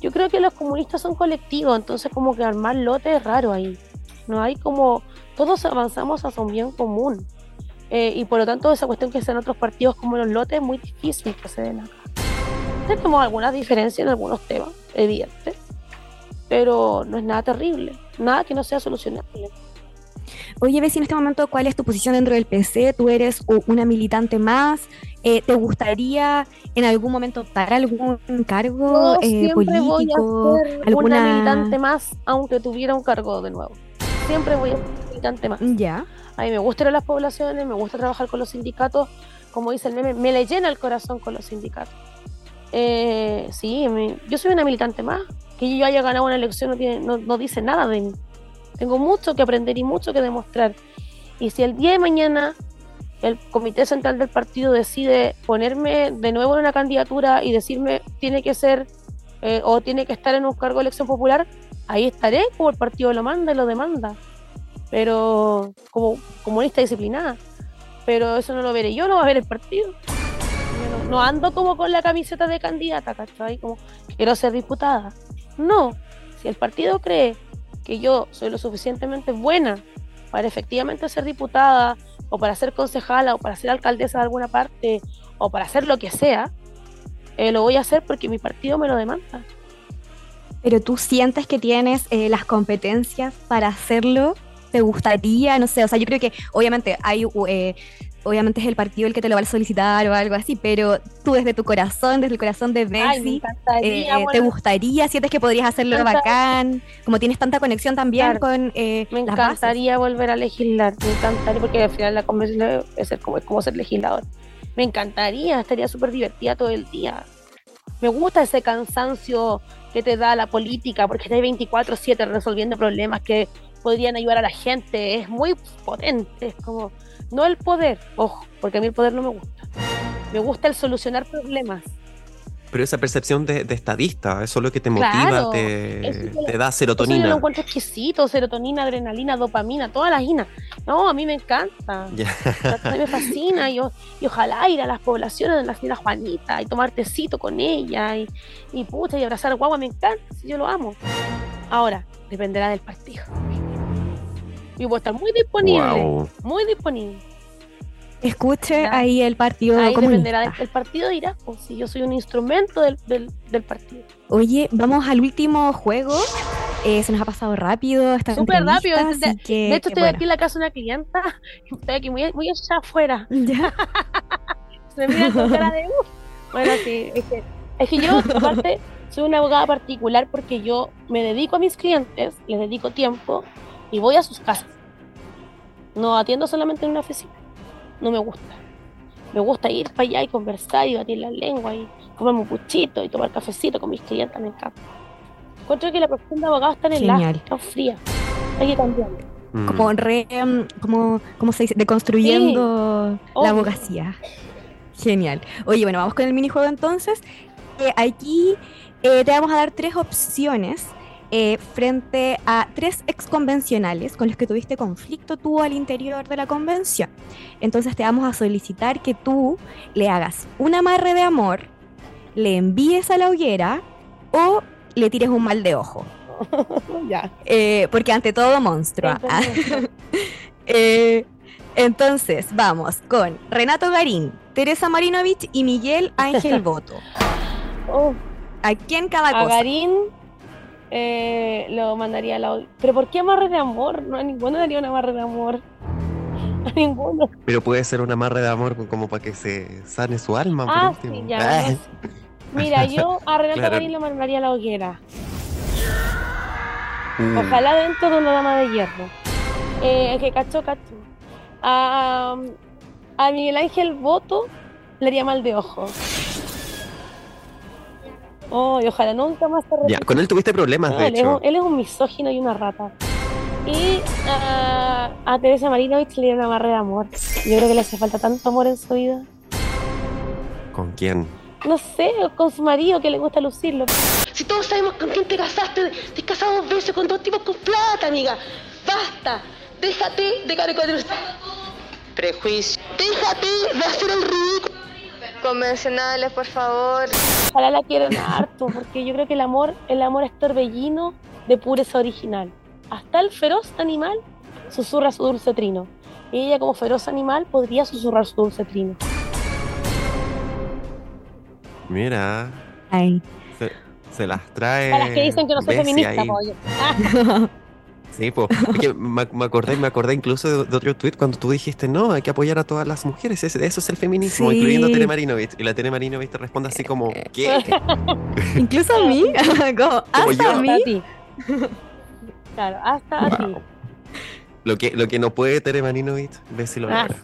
Yo creo que los comunistas son colectivos, entonces como que armar lote es raro ahí. No hay como, todos avanzamos hacia un bien común. Eh, y por lo tanto, esa cuestión que sean otros partidos como los lotes es muy difícil que se den acá. Tenemos algunas diferencias en algunos temas, evidentes, pero no es nada terrible, nada que no sea solucionable. Oye, Bessie, en este momento, ¿cuál es tu posición dentro del PC? ¿Tú eres una militante más? Eh, ¿Te gustaría en algún momento optar algún cargo Yo eh, siempre voy político? a ser una ¿Alguna militante más, aunque tuviera un cargo de nuevo. Siempre voy a ser una militante más. Ya. A mí me gusta ir a las poblaciones, me gusta trabajar con los sindicatos. Como dice el meme, me le llena el corazón con los sindicatos. Eh, sí, me- yo soy una militante más. Que yo haya ganado una elección no, tiene, no, no dice nada de mí. Tengo mucho que aprender y mucho que demostrar. Y si el día de mañana el Comité Central del Partido decide ponerme de nuevo en una candidatura y decirme tiene que ser eh, o tiene que estar en un cargo de elección popular, ahí estaré como el partido lo manda y lo demanda. Pero como comunista disciplinada. Pero eso no lo veré yo, lo va a ver el partido. No, no ando como con la camiseta de candidata, ¿cachai? Como quiero ser diputada. No, si el partido cree que yo soy lo suficientemente buena para efectivamente ser diputada o para ser concejala o para ser alcaldesa de alguna parte o para hacer lo que sea, eh, lo voy a hacer porque mi partido me lo demanda. ¿Pero tú sientes que tienes eh, las competencias para hacerlo? ¿Te gustaría? No sé, o sea, yo creo que obviamente hay... eh, Obviamente es el partido el que te lo va a solicitar o algo así, pero tú desde tu corazón, desde el corazón de Ay, me Bessie, encantaría, eh, ¿te gustaría? ¿Sientes que podrías hacerlo encanta- bacán? Como tienes tanta conexión también Claro. con eh, Me las bases. encantaría volver a legislar, me encantaría, porque al final la convención es, ser como, es como ser legislador. Me encantaría, estaría súper divertida todo el día. Me gusta ese cansancio que te da la política, porque estás 24-7 resolviendo problemas que podrían ayudar a la gente. Es muy potente, es como, no el poder, ojo, porque a mí el poder no me gusta. Me gusta el solucionar problemas. Pero esa percepción de, de estadista, eso es lo que te Claro, motiva, te, es da Eso yo lo serotonina. encuentro exquisito, serotonina, adrenalina, dopamina, todas las inas. No, a mí me encanta. A mí me fascina y, y ojalá ir a las poblaciones de la señora Juanita y tomar tecito con ella y, y puta y abrazar guagua, me encanta, yo lo amo. Ahora, dependerá del partido. Y voy a estar muy disponible, muy disponible. Escuche Ya. ahí el partido Ahí comunista. el partido, dirá, pues, si yo soy un instrumento del, del, del partido. Oye, vamos al último juego. Eh, se nos ha pasado rápido Súper rápido. De, así que, de hecho, estoy bueno. aquí en la casa de una clienta. Estoy aquí muy, muy allá afuera. Ya. Se me mira con cara de "Uf". Bueno, sí, es que, es que yo, aparte, soy una abogada particular porque yo me dedico a mis clientes, les dedico tiempo y voy a sus casas. No atiendo solamente en una oficina. No me gusta. Me gusta ir para allá y conversar y batir la lengua y comerme un puchito y tomar cafecito con mis clientes, me encanta. Encuentro que la profesión de abogado está en el Genial. está fría. Hay que cambiarlo. Mm. Como re, em, como, ¿cómo se dice? Deconstruyendo la abogacía. Genial. Oye, bueno, vamos con el minijuego entonces. Eh, aquí eh, te vamos a dar tres opciones eh, frente a tres exconvencionales con los que tuviste conflicto tú al interior de la convención. Entonces te vamos a solicitar que tú le hagas un amarre de amor, le envíes a la hoguera o le tires un mal de ojo. ya. Eh, porque ante todo monstruo. Entonces, Eh, entonces, vamos con Renato Garín, Teresa Marinovich y Miguel Ángel Boto. oh, ¿A quién cada a cosa? Garín eh, lo mandaría a la ¿Pero por qué amarre de amor? No, a ninguno daría un amarre de amor. A ninguno. Pero puede ser un amarre de amor como para que se sane su alma. por Ah, último. sí, ya. Ah. Mira, yo a Renato Claro. Garín lo mandaría a la hoguera. Uh, Ojalá dentro de una dama de hierro. Eh, que cacho, cacho. A, a Miguel Ángel Boto le haría mal de ojo. Oh, y ojalá nunca más se Ya, con él tuviste problemas, No, de él, es hecho. un, él es un misógino y una rata. Y ah, a Teresa Marinovich le dio una barra de amor. Yo creo que le hace falta tanto amor en su vida. ¿Con quién? No sé, con su marido que le gusta lucirlo. Si todos sabemos con quién te casaste, te has casado dos veces con dos tipos con plata, amiga. Basta. Déjate de caricaturas. Prejuicio. Déjate de hacer el ridículo. Convencionales, por favor. Ojalá la quieran harto, porque yo creo que el amor, el amor es torbellino de pureza original. Hasta el feroz animal susurra su dulce trino. Y ella, como feroz animal, podría susurrar su dulce trino. Mira. Ay. Se, se las trae. Para las que dicen que no soy feminista, ahí. Sí, pues. me, me acordé, me acordé incluso de, de otro tweet cuando tú dijiste, no, hay que apoyar a todas las mujeres. eso es el feminismo, Sí. incluyendo a Tere Marinovich. Y la Tere Marinovich te responde así como, ¿qué? Incluso a mí, como, hasta yo. a mí. Claro, hasta a ti. Lo que, lo que no puede Tere Marinovich, ve si lo Ah, logra.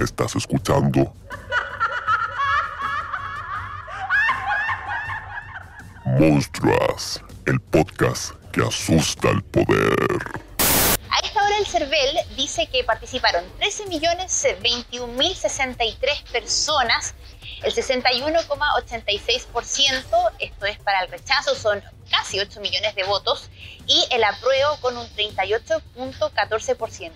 Estás escuchando Monstruas, el podcast que asusta al poder. A esta hora el CERVEL dice que participaron 13.021.063 personas, el 61,86%, esto es para el rechazo, son casi 8 millones de votos, y el apruebo con un 38.14%.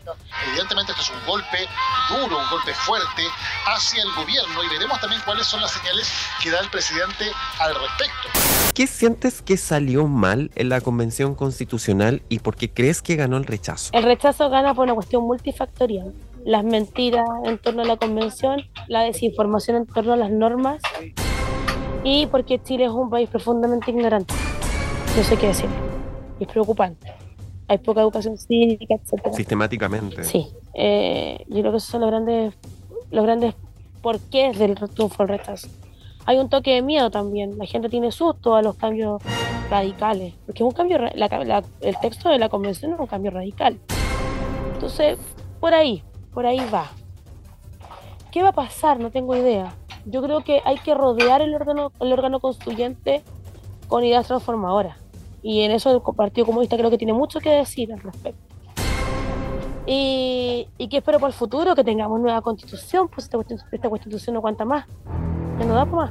Evidentemente este es un golpe duro, un golpe fuerte hacia el gobierno y veremos también cuáles son las señales que da el presidente al respecto. ¿Qué sientes que salió mal en la convención constitucional y por qué crees que ganó el rechazo? El rechazo gana por una cuestión multifactorial. Las mentiras en torno a la convención, la desinformación en torno a las normas y porque Chile es un país profundamente ignorante. No sé qué decir. Es preocupante. Hay poca educación cívica, etcétera. Sistemáticamente. Sí, eh, yo creo que esos son los grandes, los grandes porqués del triunfo del rechazo. Hay un toque de miedo también. La gente tiene susto a los cambios radicales, porque es un cambio, la- la- el texto de la convención es un cambio radical. Entonces, por ahí, por ahí va. ¿Qué va a pasar? No tengo idea. Yo creo que hay que rodear el órgano, el órgano constituyente con ideas transformadoras. Y en eso el Partido Comunista creo que tiene mucho que decir al respecto. Y, y que espero para el futuro que tengamos nueva constitución, pues esta, cuestión- esta constitución no aguanta más. Ya no da para más.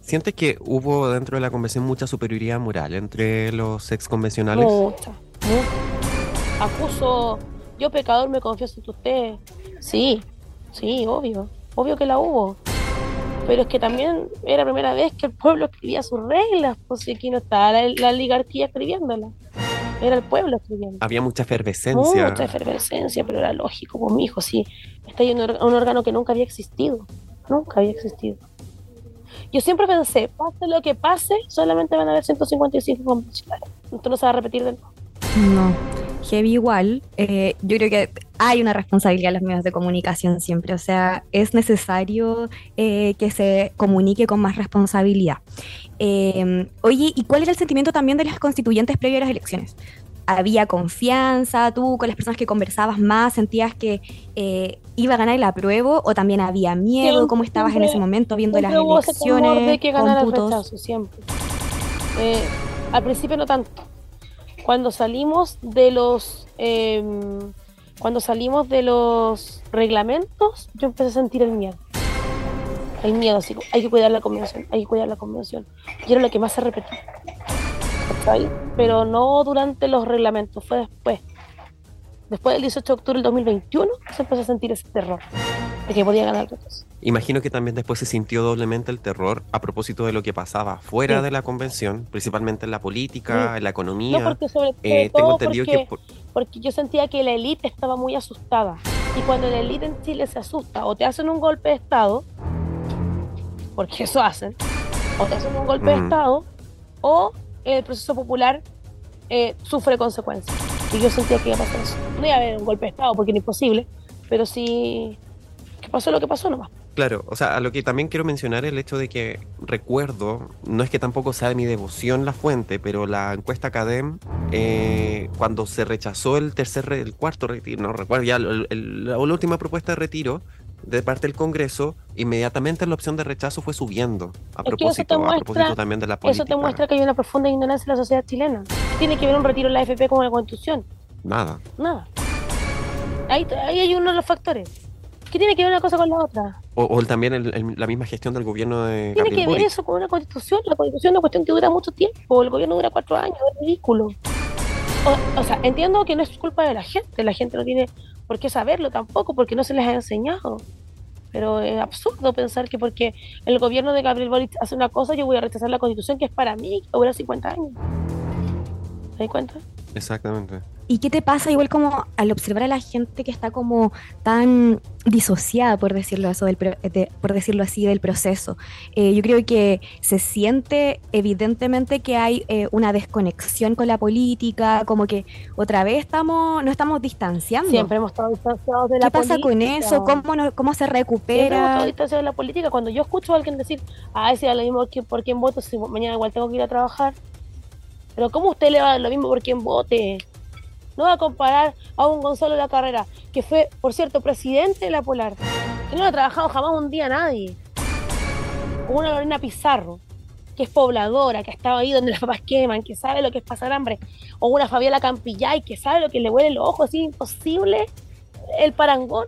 ¿Sientes que hubo dentro de la convención mucha superioridad moral entre los ex convencionales? Mucha, mucha. Acuso, yo pecador me confieso ante usted. Sí, sí, obvio. Obvio que la hubo. Pero es que también era la primera vez que el pueblo escribía sus reglas, pues si aquí no estaba la, la oligarquía escribiéndolas. Era el pueblo escribiendo. Había mucha efervescencia. Mucha efervescencia, pero era lógico, pues mi hijo, sí. Está ahí un, órgano que nunca había existido. Nunca había existido. Yo siempre pensé, pase lo que pase, solamente van a haber 155 convencionales. Esto no se va a repetir de nuevo. No, heavy igual. Eh, yo creo que hay una responsabilidad en los medios de comunicación siempre. O sea, es necesario eh, que se comunique con más responsabilidad. Eh, oye, ¿y cuál era el sentimiento también de las constituyentes previo a las elecciones? ¿Había confianza? ¿Tú con las personas que conversabas más sentías que eh, iba a ganar el apruebo o también había miedo? ¿Cómo estabas en ese momento viendo las hubo ese elecciones? de que ganara el rechazo, siempre. Eh, al principio no tanto. Cuando salimos de los eh, cuando salimos de los reglamentos, yo empecé a sentir el miedo. El miedo, así hay que cuidar la convención, hay que cuidar la convención. Y era lo que más se repetía. Pero no durante los reglamentos, fue después. Después del 18 de octubre del 2021 se empezó a sentir ese terror de que podía ganar rechazo. Imagino que también después se sintió doblemente el terror a propósito de lo que pasaba fuera Sí. de la convención, principalmente en la política, Sí. en la economía. No, porque sobre Eh, todo tengo entendido porque, que por- porque yo sentía que la élite estaba muy asustada. Y cuando la élite en Chile se asusta o te hacen un golpe de Estado, porque eso hacen, o te hacen un golpe de Ujú. Estado, o el proceso popular eh, sufre consecuencias. Y yo sentía que iba a pasar eso. No iba a haber un golpe de Estado porque era imposible, pero sí que pasó lo que pasó nomás. Claro, o sea, a lo que también quiero mencionar el hecho de que recuerdo, no es que tampoco sea de mi devoción la fuente, pero la encuesta CADEM, eh, cuando se rechazó el tercer, el cuarto retiro, no recuerdo ya, el- el- la, la última propuesta de retiro de parte del Congreso, inmediatamente la opción de rechazo fue subiendo, a eso propósito, a propósito también de la Eso política. te muestra que hay una profunda ignorancia en la sociedad chilena. ¿Qué tiene que ver un retiro en la AFP con la Constitución? Nada. Nada. Ahí, ahí hay uno de los factores. ¿Qué tiene que ver una cosa con la otra? O, o también el- el- la misma gestión del gobierno de Tiene Gabriel que ver Boric. eso con una constitución. La constitución es una cuestión que dura mucho tiempo. El gobierno dura cuatro años. Es ridículo. O, o sea, entiendo que no es culpa de la gente. La gente no tiene por qué saberlo tampoco porque no se les ha enseñado. Pero es absurdo pensar que porque el gobierno de Gabriel Boric hace una cosa, yo voy a rechazar la constitución que es para mí, que dura 50 años. ¿Te das cuenta? Exactamente. ¿Y qué te pasa igual como al observar a la gente que está como tan disociada, por decirlo, eso del, por decirlo así, del proceso? Eh, yo creo que se siente evidentemente que hay eh, una desconexión con la política, como que otra vez estamos, no estamos distanciando. Siempre hemos estado distanciados de la política. ¿Qué pasa con eso? ¿Cómo, ¿Cómo se recupera? Siempre hemos estado distanciados de la política. Cuando yo escucho a alguien decir, ah, ese es lo mismo por quién voto, si mañana igual tengo que ir a trabajar. Pero ¿cómo usted le va a dar lo mismo por quién vote? No va a comparar a un Gonzalo de la Carrera, que fue, por cierto, presidente de la Polar, que no ha trabajado jamás un día a nadie. O una Lorena Pizarro, que es pobladora, que ha estado ahí donde las papas queman, que sabe lo que es pasar hambre. O una Fabiola Campillay, que sabe lo que le huele los ojos, es imposible el parangón.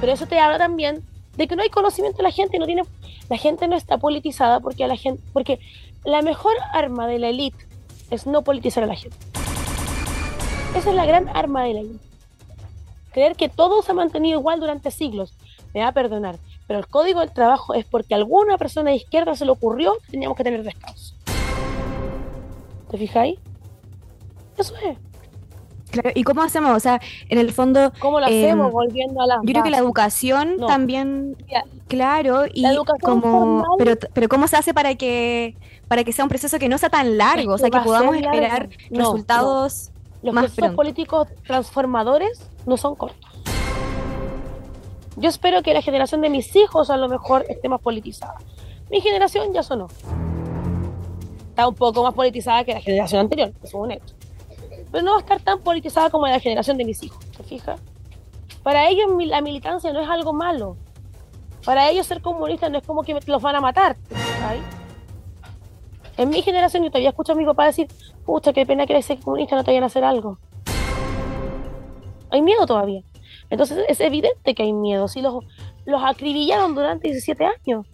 Pero eso te habla también de que no hay conocimiento de la gente, no tiene, la gente no está politizada porque la gente, porque la mejor arma de la élite es no politizar a la gente. Esa es la gran arma de la élite. Creer que todo se ha mantenido igual durante siglos. Me va a perdonar. Pero el código del trabajo es porque a alguna persona de izquierda se le ocurrió que teníamos que tener descanso. ¿Te fijáis? Eso es. Claro, ¿y cómo hacemos? O sea, en el fondo... ¿Cómo lo hacemos? Em, volviendo a la... Yo creo que la educación también... Claro, y como... Pero, pero ¿cómo se hace para que para que sea un proceso que no sea tan largo? o sea, que podamos esperar resultados los procesos políticos transformadores no son cortos. Yo espero que la generación de mis hijos a lo mejor esté más politizada. Mi generación ya sonó. Está un poco más politizada que la generación anterior, eso es un hecho. Pero no va a estar tan politizada como la generación de mis hijos, ¿te fijas? Para ellos la militancia no es algo malo. Para ellos ser comunista no es como que los van a matar. En mi generación yo todavía escucho a mi papá decir, pucha, qué pena que ese comunista no te vayan a hacer algo. Hay miedo todavía. Entonces es evidente que hay miedo. Si los, los acribillaron durante 17 años.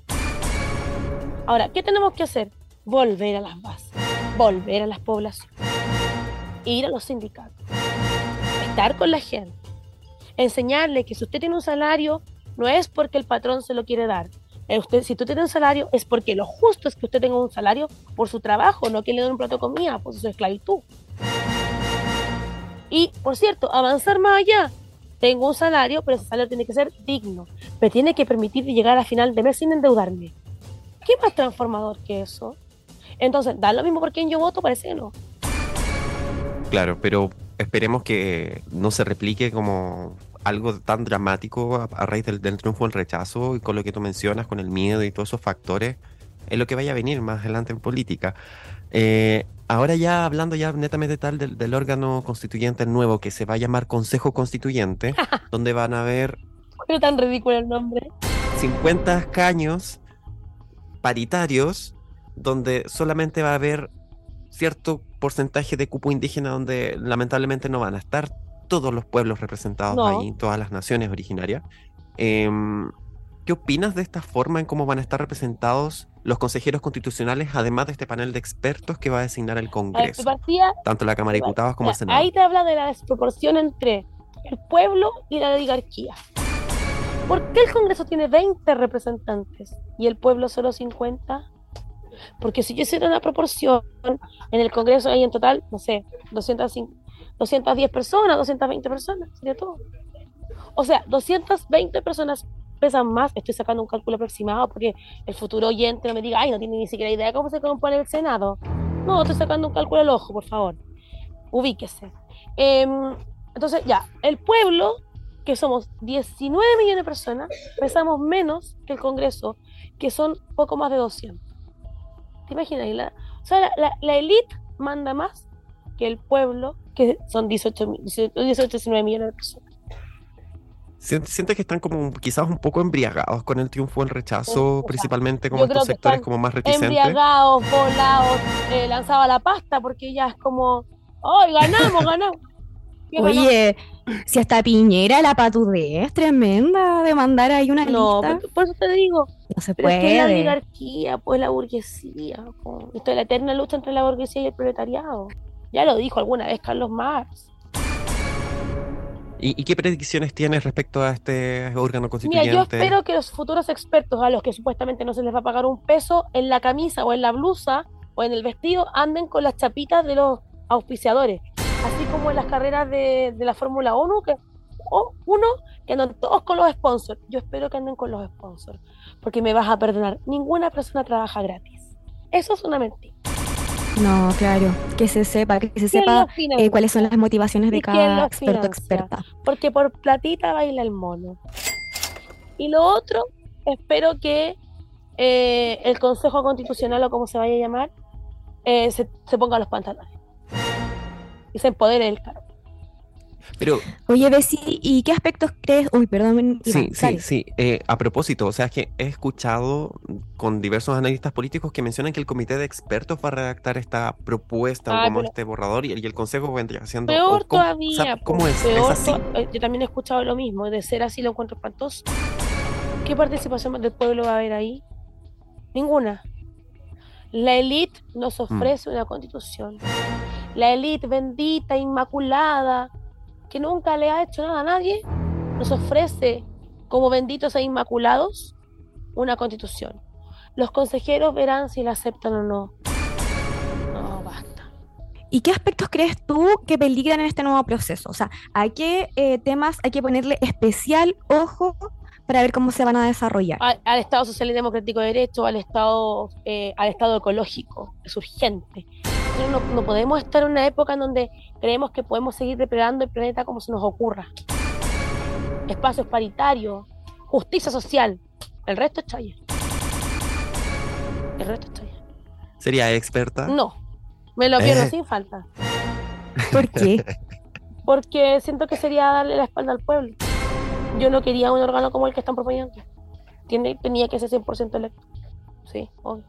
Ahora, ¿qué tenemos que hacer? Volver a las bases, volver a las poblaciones, ir a los sindicatos, estar con la gente, enseñarle que si usted tiene un salario, no es porque el patrón se lo quiere dar, eh, si tú tienes un salario, es porque lo justo es que usted tenga un salario por su trabajo, no que le den un plato de comida, por su esclavitud. Y, por cierto, avanzar más allá. Tengo un salario, pero ese salario tiene que ser digno. Me tiene que permitir llegar a final de mes sin endeudarme. ¿Qué más transformador que eso? Entonces, ¿da lo mismo por quien yo voto? Parece que no. Claro, pero esperemos que no se replique como algo tan dramático a, raíz del, triunfo del rechazo y con lo que tú mencionas, con el miedo y todos esos factores, es lo que vaya a venir más adelante en política. Eh, ahora ya hablando ya netamente tal del, órgano constituyente nuevo que se va a llamar Consejo Constituyente, donde van a haber... Pero tan ridículo el nombre. 50 escaños paritarios donde solamente va a haber cierto porcentaje de cupo indígena donde lamentablemente no van a estar todos los pueblos representados ahí, todas las naciones originarias. Em, ¿Qué opinas de esta forma en cómo van a estar representados los consejeros constitucionales, además de este panel de expertos que va a designar el Congreso? tanto la Cámara de Diputados como el Senado. Ahí te habla de la desproporción entre el pueblo y la oligarquía. ¿Por qué el Congreso tiene 20 representantes y el pueblo solo 50? Porque si yo hiciera una proporción, en el Congreso hay en total, no sé, 250, 210 personas, 220 personas, sería todo. O sea, 220 personas pesan más, estoy sacando un cálculo aproximado porque el futuro oyente no me diga, ay, no tiene ni siquiera idea de cómo se compone el Senado. No, estoy sacando un cálculo al ojo, por favor. Ubíquese. Em, entonces, ya, el pueblo, que somos 19 millones de personas, pesamos menos que el Congreso, que son poco más de 200. ¿Te imaginas? La, o sea, la, la élite manda más que el pueblo, que son 18, 18 19 millones de personas. ¿Sientes que están como quizás un poco embriagados con el triunfo, el rechazo, principalmente como estos sectores como más reticentes? Embriagados, volados, eh, lanzaba la pasta porque ya es como, ¡ay, ganamos, ganamos! Oye, si hasta Piñera la patudez es tremenda de mandar ahí una no, lista. Por, eso te digo. No se puede. Es que la oligarquía, pues la burguesía. Esto es la eterna lucha entre la burguesía y el proletariado. Ya lo dijo alguna vez Carlos Marx. ¿Y, qué predicciones tienes respecto a este órgano constituyente? Mira, yo espero que los futuros expertos, a los que supuestamente no se les va a pagar un peso, en la camisa o en la blusa o en el vestido, anden con las chapitas de los auspiciadores. Así como en las carreras de, la Fórmula 1, que, uno, que andan todos con los sponsors. Yo espero que anden con los sponsors, porque me vas a perdonar. Ninguna persona trabaja gratis. Eso es una mentira. No, claro, que se sepa, que se sepa eh, cuáles son las motivaciones de cada experto experta. Porque por platita baila el mono. Y lo otro, espero que eh, el Consejo Constitucional o como se vaya a llamar, eh, se, se, ponga los pantalones y se empodere el cargo. Pero, Oye, Bessie, ¿y qué aspectos crees? Uy, perdón. sí, sí, sí. Eh, a propósito, o sea, es que he escuchado con diversos analistas políticos que mencionan que el comité de expertos va a redactar esta propuesta como este borrador y, el consejo va a entrar haciendo. Peor todavía. ¿Cómo es? Eh, yo también he escuchado lo mismo, de ser así lo encuentro espantoso. ¿Qué participación del pueblo va a haber ahí? Ninguna. La élite nos mm. ofrece una constitución. La élite bendita, inmaculada, que nunca le ha hecho nada a nadie, nos ofrece como benditos e inmaculados una constitución. Los consejeros verán si la aceptan o no. No, basta. ¿Y qué aspectos crees tú que peligran en este nuevo proceso? O sea, ¿a qué eh, temas hay que ponerle especial ojo para ver cómo se van a desarrollar? Al, Estado Social y Democrático de Derecho, al Estado, eh, al Estado ecológico, es urgente no, podemos estar en una época en donde creemos que podemos seguir depredando el planeta como se nos ocurra. Espacios paritarios, justicia social. El resto es chaya. El resto es chaya. ¿Sería experta? No, me lo pierdo eh. sin falta. ¿Por qué? Porque siento que sería darle la espalda al pueblo. Yo no quería un órgano como el que están proponiendo. Tiene, tenía que ser 100% electo. Sí, obvio.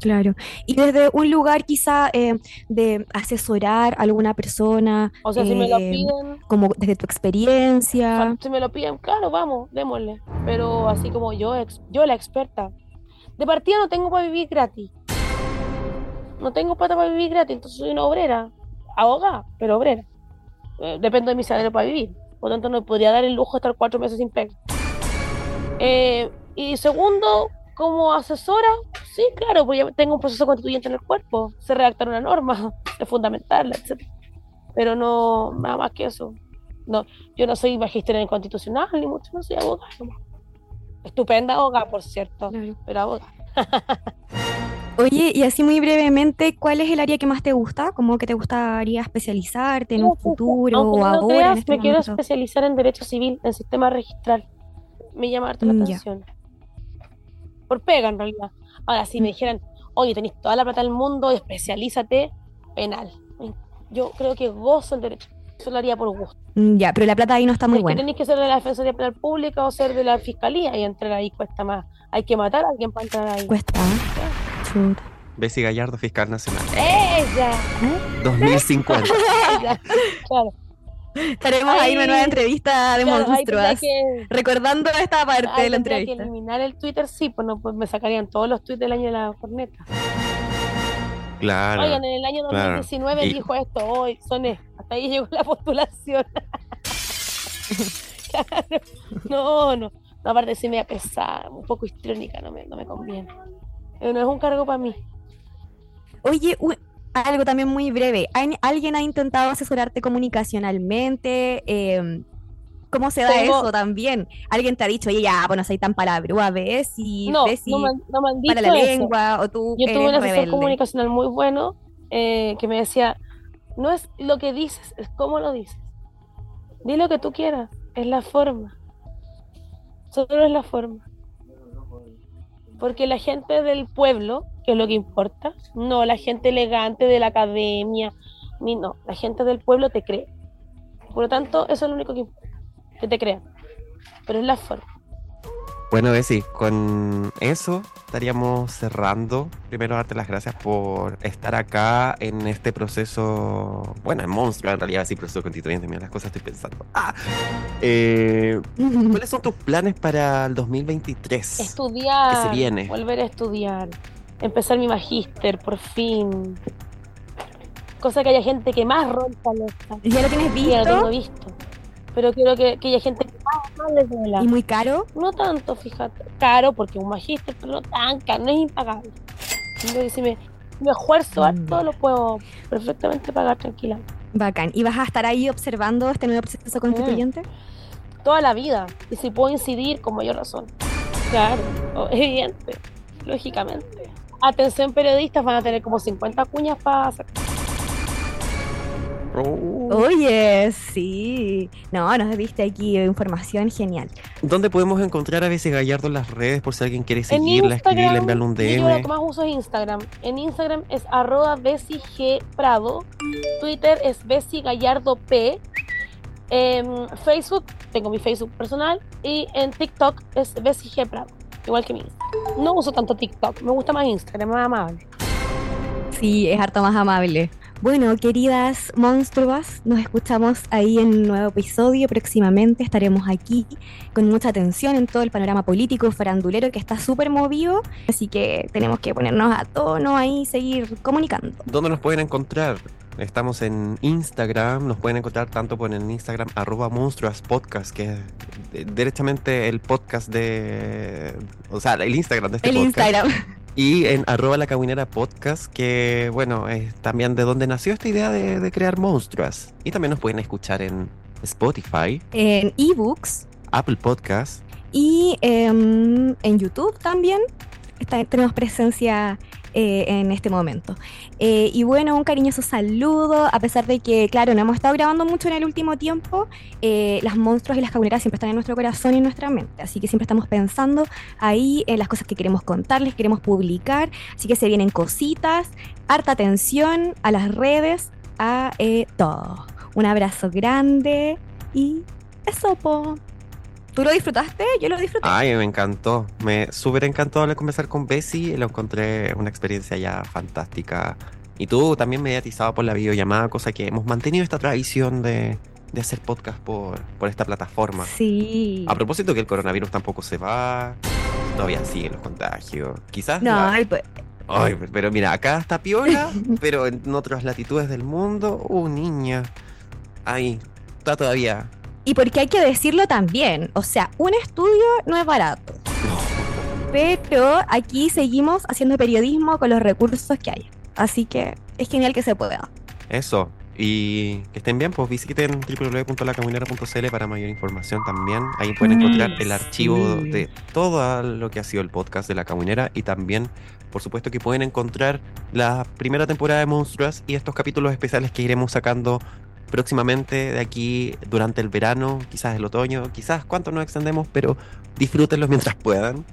Claro. Y desde un lugar quizá eh, de asesorar a alguna persona. O sea, si me lo eh, piden. Como desde tu experiencia. Si me lo piden, claro, vamos, démosle. Pero así como yo, yo la experta. De partida no tengo para vivir gratis. No tengo plata para vivir gratis, entonces soy una obrera. Abogada, pero obrera. Eh, dependo de mi salario para vivir. Por lo tanto, no podría dar el lujo de estar cuatro meses sin pega. y segundo, como asesora, sí, claro, pues ya tengo un proceso constituyente en el cuerpo, sé redactar una norma, es fundamental, etc. Pero no, nada más que eso. No, yo no soy magister en constitucional, ni mucho, no soy abogada. Estupenda abogada, por cierto, pero abogada. Oye, y así muy brevemente, ¿cuál es el área que más te gusta? ¿Cómo que te gustaría especializarte en un futuro o ahora? Este me quiero especializar en Derecho Civil, en Sistema Registral. Me llama harto la mm, atención por pega en realidad. Ahora, si me dijeran, oye, tenés toda la plata del mundo, especialízate, penal. Yo creo que gozo el derecho. Eso lo haría por gusto. Mm, ya, pero la plata ahí no está muy buena. Tenés que ser de la Defensoría Penal Pública o ser de la Fiscalía y entrar ahí cuesta más. Hay que matar a alguien para entrar ahí. Cuesta. Chuta. Bessie Gallardo, fiscal nacional. ¡Ella! 2050. claro. Estaremos ahí en una nueva entrevista de monstruas. recordando esta parte de la entrevista. que eliminar el Twitter, sí, pues, no, pues me sacarían todos los tweets del año de la corneta. Claro. Oigan, en el año 2019 dijo esto, hoy, soné, hasta ahí llegó la postulación. claro. No, no. No, aparte sí me a pesar, un poco histrónica, no me, no me conviene. No es un cargo para mí. Oye, algo también muy breve. ¿Alguien ha intentado asesorarte comunicacionalmente? Em, ¿Cómo se da eso también? ¿Alguien te ha dicho, oye, ya, bueno, soy tan palabra, ves y no, ves no, me, para la lengua o tú Yo tuve un asesor comunicacional muy bueno eh, que me decía, no es lo que dices, es cómo lo dices. Di lo que tú quieras, es la forma. Solo es la forma. Porque la gente del pueblo que es lo que importa. No, la gente elegante de la academia, ni no, la gente del pueblo te cree. Por lo tanto, eso es lo único que importa, que te crean. Pero es la forma. Bueno, Bessie, con eso estaríamos cerrando. Primero, darte las gracias por estar acá en este proceso, bueno, en monstruo, en realidad, sí, proceso constituyente, mira las cosas estoy pensando. Ah, eh, ¿Cuáles son tus planes para el 2023? Estudiar. Que se viene. Volver a estudiar empezar mi magíster, por fin. Cosa que haya gente que más rompa ¿Ya lo tienes visto? Ya lo tengo visto. Pero quiero que, que haya gente que más de escuela. ¿Y muy caro? No tanto, fíjate. Caro porque un magíster, pero no tan caro, no es impagable. Siento que si me, me esfuerzo Mm. harto, lo puedo perfectamente pagar tranquila. Bacán. ¿Y vas a estar ahí observando este nuevo proceso constituyente? Toda la vida. Y si puedo incidir con mayor razón. Claro, evidente, lógicamente. Atención periodistas, van a tener como 50 cuñas para hacer. Oh. Oye, sí. No, nos diste aquí información genial. ¿Dónde podemos encontrar a Bessie Gallardo en las redes por si alguien quiere En seguirla, escribirle, Instagram, enviarle un yo lo que DM? más uso es Instagram. En Instagram es arroba Prado. Twitter es Bessie Gallardo P. En Facebook, tengo mi Facebook personal. Y en TikTok es Bessie G Prado. Igual que mi Instagram. No uso tanto TikTok, me gusta más Instagram, más amable. Sí, es harto más amable. Bueno, queridas monstruas, nos escuchamos ahí en un nuevo episodio. Próximamente estaremos aquí con mucha atención en todo el panorama político farandulero que está súper movido. Así que tenemos que ponernos a tono ahí y seguir comunicando. ¿Dónde nos pueden encontrar? Estamos en Instagram, nos pueden encontrar tanto por en Instagram arroba monstruas podcast, que es derechamente el podcast de... O sea, el Instagram de este El podcast. Instagram. Y en arroba la caminera podcast, que bueno, es también de donde nació esta idea de, de crear monstruas. Y también nos pueden escuchar en Spotify, En ebooks Apple Podcast. y em, en YouTube también. Está- tenemos presencia eh, en este momento. Eh, y bueno, un cariñoso saludo, a pesar de que, claro, no hemos estado grabando mucho en el último tiempo, eh, las monstruos y las cabuneras siempre están en nuestro corazón y en nuestra mente, así que siempre estamos pensando ahí en las cosas que queremos contarles, queremos publicar, así que se vienen cositas, harta atención a las redes, a eh, todo. Un abrazo grande y eso, po. ¿Tú lo disfrutaste? Yo lo disfruté. Ay, me encantó. Me súper encantó hablar- conversar con Bessie. Lo encontré una experiencia ya fantástica. Y tú también mediatizado por la videollamada, cosa que hemos mantenido esta tradición de, de hacer podcast por, por esta plataforma. Sí. A propósito que el coronavirus tampoco se va. Todavía siguen los contagios. Quizás. No, la- ay, pues, Ay, pero mira, acá está piola, pero en otras latitudes del mundo, uh, niña. Ahí, está todavía. Y porque hay que decirlo también, o sea, un estudio no es barato. Pero aquí seguimos haciendo periodismo con los recursos que hay. Así que es genial que se pueda. Eso. Y que estén bien, pues visiten www.lacaminera.cl para mayor información también. Ahí pueden encontrar el archivo sí. de todo lo que ha sido el podcast de La Caminera y también, por supuesto, que pueden encontrar la primera temporada de Monstruas y estos capítulos especiales que iremos sacando próximamente de aquí durante el verano, quizás el otoño, quizás cuánto nos extendemos, pero disfrútenlos mientras puedan.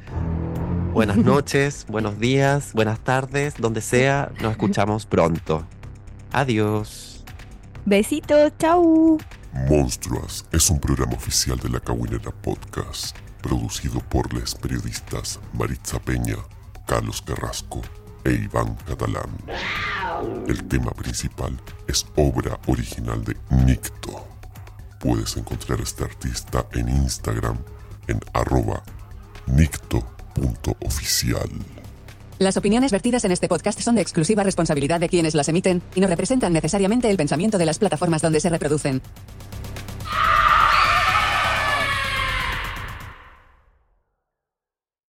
Buenas noches, buenos días, buenas tardes, donde sea, nos escuchamos pronto. Adiós. Besitos, chau. Monstruas es un programa oficial de la Caguinera Podcast, producido por los periodistas Maritza Peña, Carlos Carrasco e Iván Catalán. El tema principal es obra original de Nicto. Puedes encontrar a este artista en Instagram en arroba nicto.oficial. Las opiniones vertidas en este podcast son de exclusiva responsabilidad de quienes las emiten y no representan necesariamente el pensamiento de las plataformas donde se reproducen.